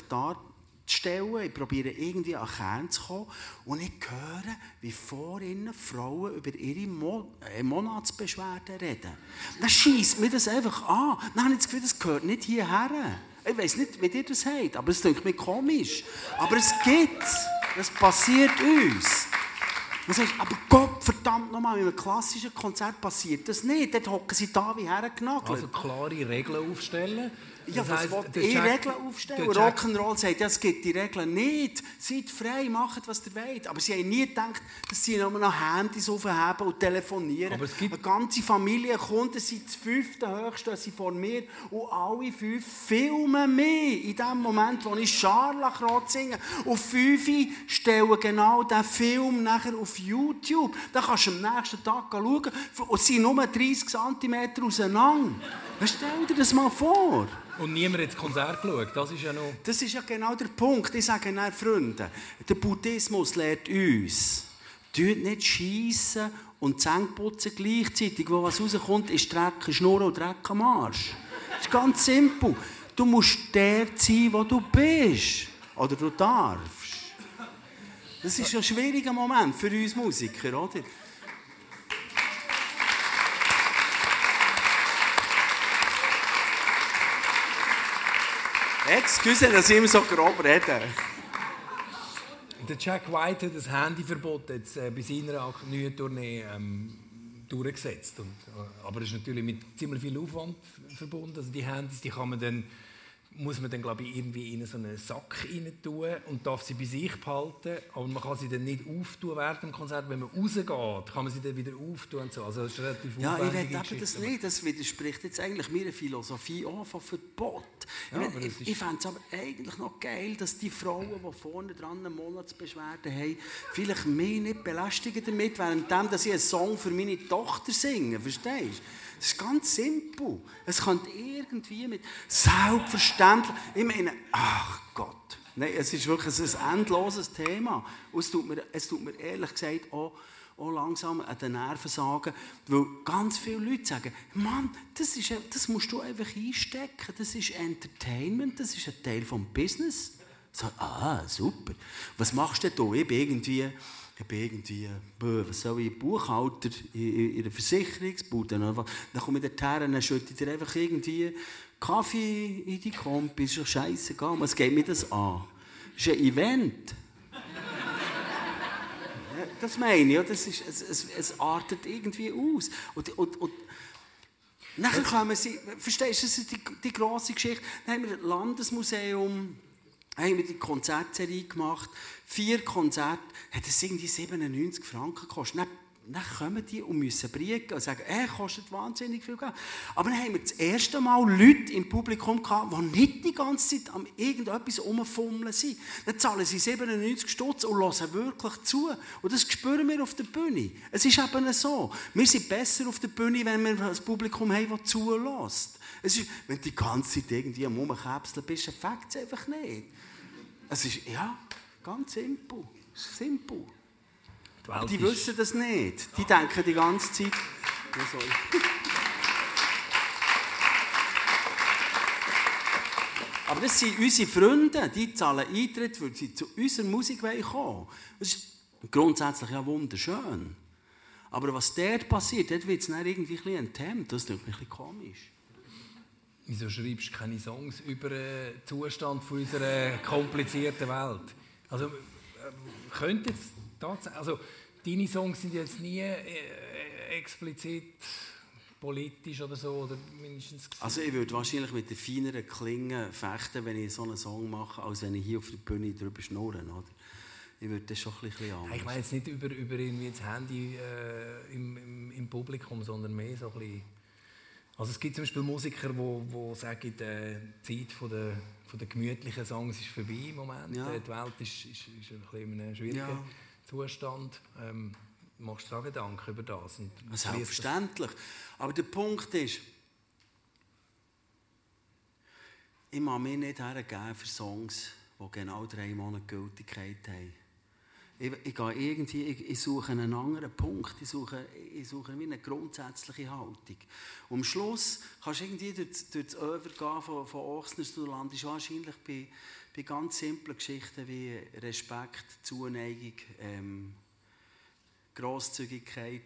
darzustellen. Ich probiere irgendwie an den Kern zu kommen. Und ich höre, wie vorhin Frauen über ihre Mo äh, Monatsbeschwerden reden. Dann schießt mir das einfach an. Dann habe ich das Gefühl, das gehört nicht hierher. Ich weiß nicht, wie ihr das habt, aber es klingt mir komisch. Aber es gibt es. passiert uns. Und sagst, aber Gott verdammt nochmal, in einem klassischen Konzert passiert das nicht. Dort hocken sie da wie hergenagelt. Also klare Regeln aufstellen. Ja, Das was ihr Jack- Regeln aufstellen? Rock'n'Roll sagt, ja, es gibt die Regeln nicht. Seid frei, macht, was ihr wollt. Aber sie haben nie gedacht, dass sie nur noch Handys aufheben und telefonieren. Aber es gibt- Eine ganze Familie kommt, sie sind das fünfte höchste, sie vor mir und alle fünf filmen mich. In dem Moment, wo ich Scharlachrot singe. Und fünf stellen genau diesen Film nachher auf YouTube. Dann kannst du am nächsten Tag schauen und sie sind nur 30 cm auseinander. Stell dir das mal vor. Und niemand hat das Konzert geschaut. Das ist ja noch... Das ist ja genau der Punkt. Ich sage dann, Freunde, der Buddhismus lehrt uns, tut nicht schiessen und Zähne putzen gleichzeitig. Wo was rauskommt, ist Dreck, Schnurren und Dreck am Arsch. Das ist ganz simpel. Du musst der sein, wo du bist. Oder du darfst. Das ist ein schwieriger Moment für uns Musiker, oder? Excuse, dass ich immer so grob rede. Der Jack White hat das Handyverbot jetzt äh, bei seiner neuen Tournee ähm, durchgesetzt. Und, äh, aber es ist natürlich mit ziemlich viel Aufwand verbunden. Also die Handys, die kann man dann, muss man dann glaube ich irgendwie in so einen Sack rein tun und darf sie bei sich behalten. Aber man kann sie dann nicht auftun während dem Konzert. Wenn man rausgeht, kann man sie dann wieder auftun und so. Also das ist relativ Ja, ich will eben das nicht. Das widerspricht jetzt eigentlich meiner Philosophie auch von Verbot. Ja, ich mein, ich, ich fände es aber eigentlich noch geil, dass die Frauen, die vorne dran eine Monatsbeschwerde haben, vielleicht mich nicht belästigen damit, während dass ich einen Song für meine Tochter singe. Verstehst du? Das ist ganz simpel. Es könnte irgendwie mit selbstverständlich. Ich meine, ach Gott. Nein, es ist wirklich ein endloses Thema. Und es tut mir, es tut mir ehrlich gesagt auch, auch langsam an den Nerven sagen, weil ganz viele Leute sagen, Mann, das, ist, das musst du einfach einstecken, das ist Entertainment, das ist ein Teil vom Business. So, ah, super. Was machst du denn da? Ich bin irgendwie, ich bin irgendwie, bö, was soll ich, Buchhalter in, in, in einer Versicherungsbude. Dann komme ich dorthin und dann schütte ich dir einfach irgendwie Kaffee in die Kompi, ist doch scheißegal, was geht mir das an? Das ist ein Event. [laughs] Das meine ich, das ist, es, es, es artet irgendwie aus. Und, und, und nachher kommen sie, verstehst du, das ist die, die grosse Geschichte. Dann haben wir das Landesmuseum, haben wir die Konzertserie gemacht. Vier Konzerte, hat es irgendwie 97 Franken gekostet. Dann, dann kommen die und müssen briegen und sagen, äh, kostet wahnsinnig viel Geld. Aber dann haben wir das erste Mal Leute im Publikum gehabt, die nicht die ganze Zeit an irgendetwas rumfummeln sind. Dann zahlen sie 97 Stutz und hören wirklich zu. Und das spüren wir auf der Bühne. Es ist eben so. Wir sind besser auf der Bühne, wenn wir ein Publikum haben, das zulässt. Es ist, wenn du die ganze Zeit irgendwie am Rumkäpseln bist, fängt es einfach nicht. Es ist, ja, ganz simpel. Ist simpel. Die die ist- wissen das nicht. Die denken die ganze Zeit. Ja, sorry. [laughs] Aber das sind unsere Freunde, die zahlen Eintritt, weil sie zu unserer Musik wollen kommen Das ist grundsätzlich ja wunderschön. Aber was dort passiert, dort wird es dann irgendwie ein bisschen enthemmt. Das klingt mir ein bisschen komisch. Wieso schreibst du keine Songs über den Zustand von unserer komplizierten Welt? Also, äh, könnte jetzt tatsächlich, also deine Songs sind jetzt nie äh, explizit politisch oder so, oder mindestens... Also ich würde wahrscheinlich mit der feineren Klinge fechten, wenn ich so einen Song mache, als wenn ich hier auf der Bühne drüber schnurren, oder? Ich würde das schon ein bisschen anders. Ich meine jetzt nicht über, über irgendwie das Handy äh, im, im, im Publikum, sondern mehr so ein bisschen... Also es gibt zum Beispiel Musiker, die wo, wo sagen, die Zeit von der, von der gemütlichen Songs ist vorbei im Moment. Ja. Die Welt ist, ist, ist ein bisschen in einem schwierigen Ja. Zustand. Ähm, machst du dir Gedanken über das? Und schließt das- Selbstverständlich. Aber der Punkt ist, ich mag mich nicht hergeben für Songs, die genau drei Monate Gültigkeit haben. Ich, ich, gehe irgendwie, ich, ich suche einen anderen Punkt, ich suche, ich suche eine grundsätzliche Haltung. Und am Schluss kannst du irgendwie durch, durch das Över gehen von, von Ochsners, du landest wahrscheinlich bei, bei ganz simplen Geschichten wie Respekt, Zuneigung, ähm, Grosszügigkeit,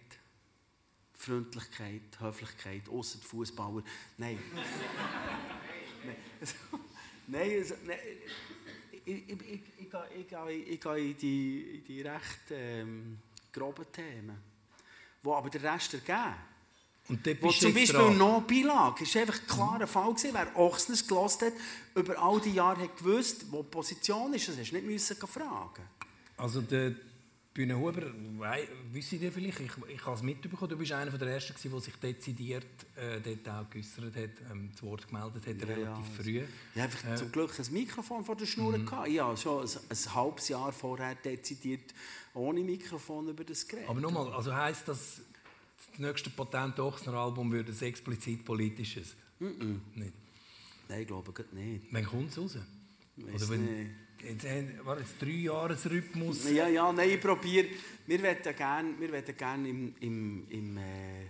Freundlichkeit, Höflichkeit, ausser die Fußballer. Nein. [laughs] Nein. [laughs] Nein, also, nein. Ich, ich, ich, ich, gehe- ich, gehe- ich gehe in die, in die recht ähm, groben Themen, die aber den Rest ergeben. Und Wo zum Beispiel dran. noch Beilage. Es war einfach ein klarer Fall. Gewesen. Wer Ochsners gelost hat, über all die Jahre hat gewusst, wo die Position ist. Das hast du nicht müssen fragen. Also der Bühnenhuber, wei- wissen ihr vielleicht, ich, ich habe es mitbekommen, du bist einer der Ersten, gewesen, der sich dezidiert äh, dort auch geäussert hat, ähm, das Wort gemeldet hat, relativ früh. Ich habe einfach Äh, zum Glück ein Mikrofon vor der Schnur gehabt. Ich habe schon ein, ein halbes Jahr vorher dezidiert ohne Mikrofon über das Gerät. Aber nochmal, also heisst das, das nächste Patent Ochsner Album würde ein explizit politisches? Nicht. Nein, ich glaube nicht. Wann kommt es raus? Weiss Oder wenn, nicht. Jetzt, haben- war jetzt drei Jahresrhythmus? Ja, ja, nein, ich probiere. Wir möchten gerne, wir möchten gerne im, im, im äh,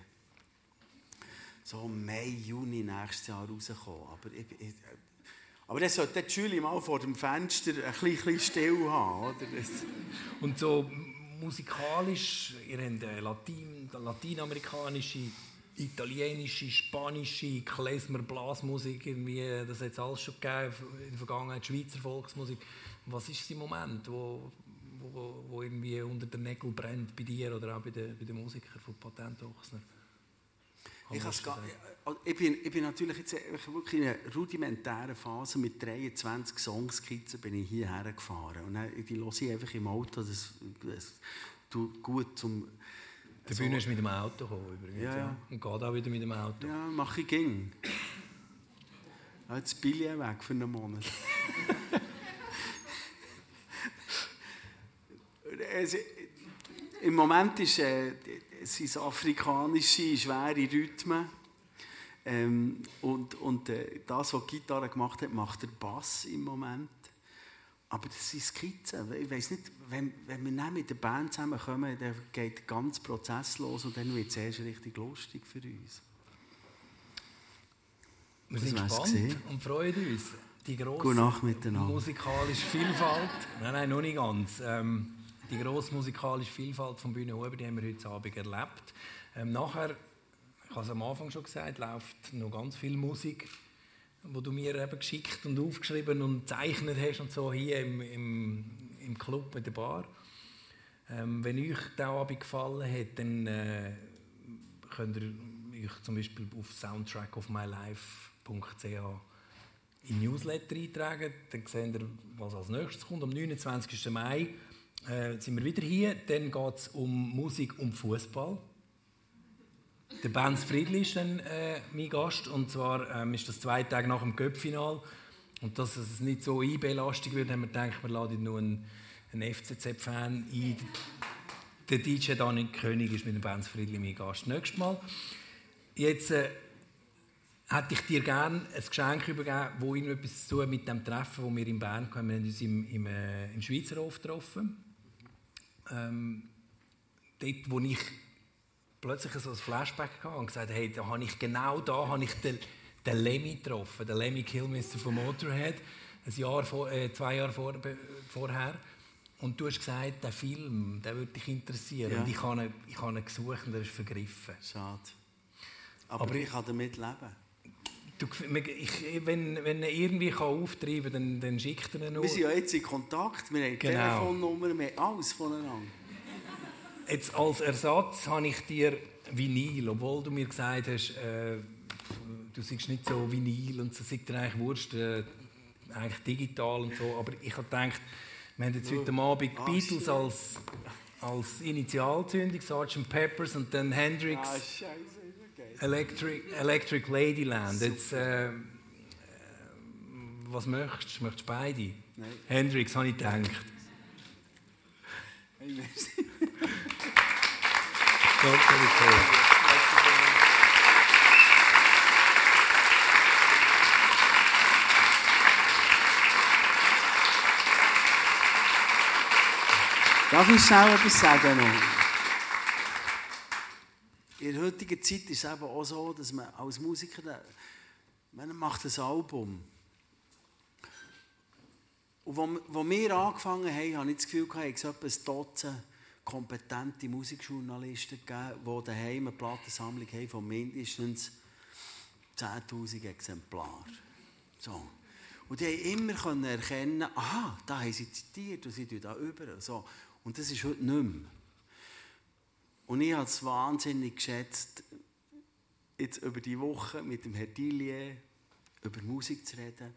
so Mai, Juni nächstes Jahr rauskommen. Aber, ich, ich, aber dann sollte die Julie mal vor dem Fenster ein bisschen, still haben. Oder? Das, Und so musikalisch, ihr habt äh, Latin, lateinamerikanische, italienische, spanische, Klezmer, Blasmusik, irgendwie, das hat es alles schon gegeben in der Vergangenheit, Schweizer Volksmusik. Was ist im Moment, wo, wo, wo irgendwie unter den Nägeln brennt bei dir oder auch bei den, bei den Musikern von Patent Ochsner? ich, kann's gar- ich, bin, ich bin natürlich jetzt wirklich in einer rudimentären Phase mit 23 Songskizzen bin ich hierher gefahren. Und dann, die höre ich einfach im Auto. Das, das tut gut zum... Der Bühne ist mit dem Auto gekommen, übrigens. Ja, ja. Und geht auch wieder mit dem Auto. Ja, mache ich ging. Habe jetzt Billet weg für einen Monat. [laughs] es, Im Moment ist, äh, es sind afrikanische, schwere Rhythmen. Ähm, und und äh, das, was die Gitarre gemacht hat, macht der Bass im Moment. Aber das sind Skizzen. Ich weiß nicht, wenn, wenn wir dann mit der Band zusammenkommen, dann geht der ganze Prozess los und dann wird es erst richtig lustig für uns. Wir sind gespannt und freuen uns. Die grosse musikalische Vielfalt. nein, nein, noch nicht ganz. Ähm, die grosse musikalische Vielfalt von Bühnenhuber, die haben wir heute Abend erlebt. Ähm, nachher, ich habe es am Anfang schon gesagt, läuft noch ganz viel Musik, wo du mir eben geschickt und aufgeschrieben und gezeichnet hast und so hier im, im, im Club mit der Bar. Ähm, wenn euch der Abend gefallen hat, dann äh, könnt ihr euch zum Beispiel auf soundtrackofmylife.ch in Newsletter eintragen. Dann seht ihr, was als nächstes kommt. Am 29. Mai äh, sind wir wieder hier. Dann geht es um Musik und Fußball. Der Benz Friedli ist dann äh, mein Gast. Und zwar ähm, ist das zwei Tage nach dem Göppfinal. Und dass es nicht so IB-lastig wird, haben wir gedacht, wir laden nur einen, einen FCZ-Fan ein. Der DJ Danik König ist mit dem Benz Friedli mein Gast. Nächstes Mal. Jetzt äh, hätte ich dir gerne ein Geschenk übergeben, wo irgendetwas zu tun mit dem Treffen, das wir in Bern hatten. Wir haben uns im, im, äh, im Schweizer Hof getroffen. Ähm, dort, wo ich plötzlich so ein Flashback hatte und gesagt hey, da habe ich genau da habe ich den, den Lemmy getroffen, den Lemmy Kilmister von Motorhead, ein Jahr vor, äh, zwei Jahre vor, vorher. Und du hast gesagt, der Film, der würde dich interessieren. Ja. Und ich habe, ihn, ich habe ihn gesucht und er ist vergriffen. Schade. Aber, Aber- ich kann damit leben. Du, ich, wenn, wenn er irgendwie kann auftreiben kann, dann, dann schickt er ihn nur. Wir sind ja jetzt in Kontakt, wir haben Genau. Telefonnummer, wir haben alles voneinander. Jetzt als Ersatz habe ich dir Vinyl, obwohl du mir gesagt hast, äh, du siehst nicht so Vinyl und so sagt dir eigentlich Wurst, äh, eigentlich digital und so. Aber ich habe gedacht, wir haben jetzt heute Abend Ah, Beatles als, als Initialzündung, Sgt. Peppers und dann Hendrix. Ah. Electric, Electric Ladyland. Jetzt, äh, was möchtest du? Möchtest du beide? Nein. Hendrix, habe ich gedacht. Hey, merci. [laughs] Darf ich schnell etwas sagen noch? In der heutigen Zeit ist es eben auch so, dass man als Musiker, man macht ein Album. Und wo, wir angefangen haben, habe ich das Gefühl, gehabt, es etwa ein Dutzend kompetente Musikjournalisten gegeben, die daheim eine Plattensammlung haben von mindestens 10'000 Exemplaren. So. Und die haben immer erkennen, aha, da haben sie zitiert und sie tun da über. So. Und das ist heute nicht mehr. Und ich habe es wahnsinnig geschätzt, jetzt über die Woche mit dem Herrn Dillier über Musik zu reden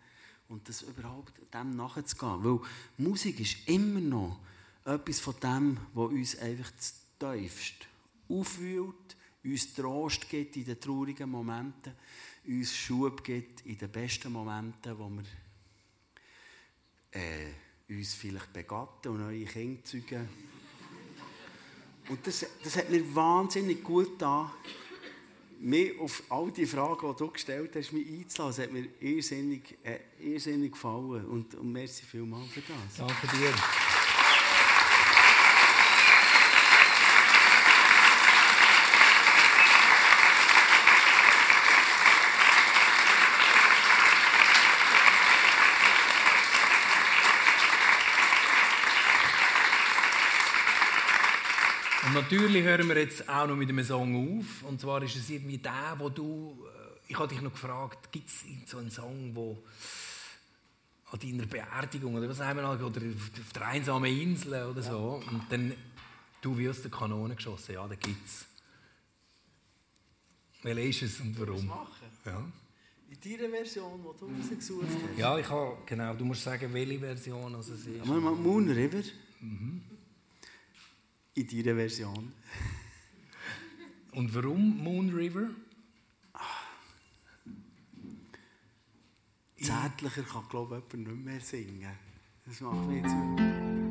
und das überhaupt dem nachzugehen. Weil Musik ist immer noch etwas von dem, was uns einfach das tiefst aufwühlt, uns Trost gibt in den traurigen Momenten, uns Schub gibt in den besten Momenten, wo wir äh, uns vielleicht begatten und neue Kinder zeugen. Und das, das hat mir wahnsinnig gut getan, mir auf all die Fragen, die du gestellt hast, mich einzulassen. Das hat mir irrsinnig, äh, irrsinnig gefallen. Und, und merci vielmals für das. Danke dir. Und natürlich hören wir jetzt auch noch mit einem Song auf. Und zwar ist es irgendwie der, wo du. äh, Ich habe dich noch gefragt, gibt es so einen Song, wo an deiner Beerdigung oder was haben wir noch, oder auf der einsamen Insel oder so. Und dann du aus der Kanone geschossen. Ja, den gibt es. Welcher ist es und warum? machen? Ja. In deiner Version, die du rausgesucht hast. ja, ich habe, genau, du musst sagen, welche Version es ist. Ja, Moon River. In deiner Version. Und warum Moon River? Zärtlicher kann, glaube ich, jemand nicht mehr singen. Das macht mich jetzt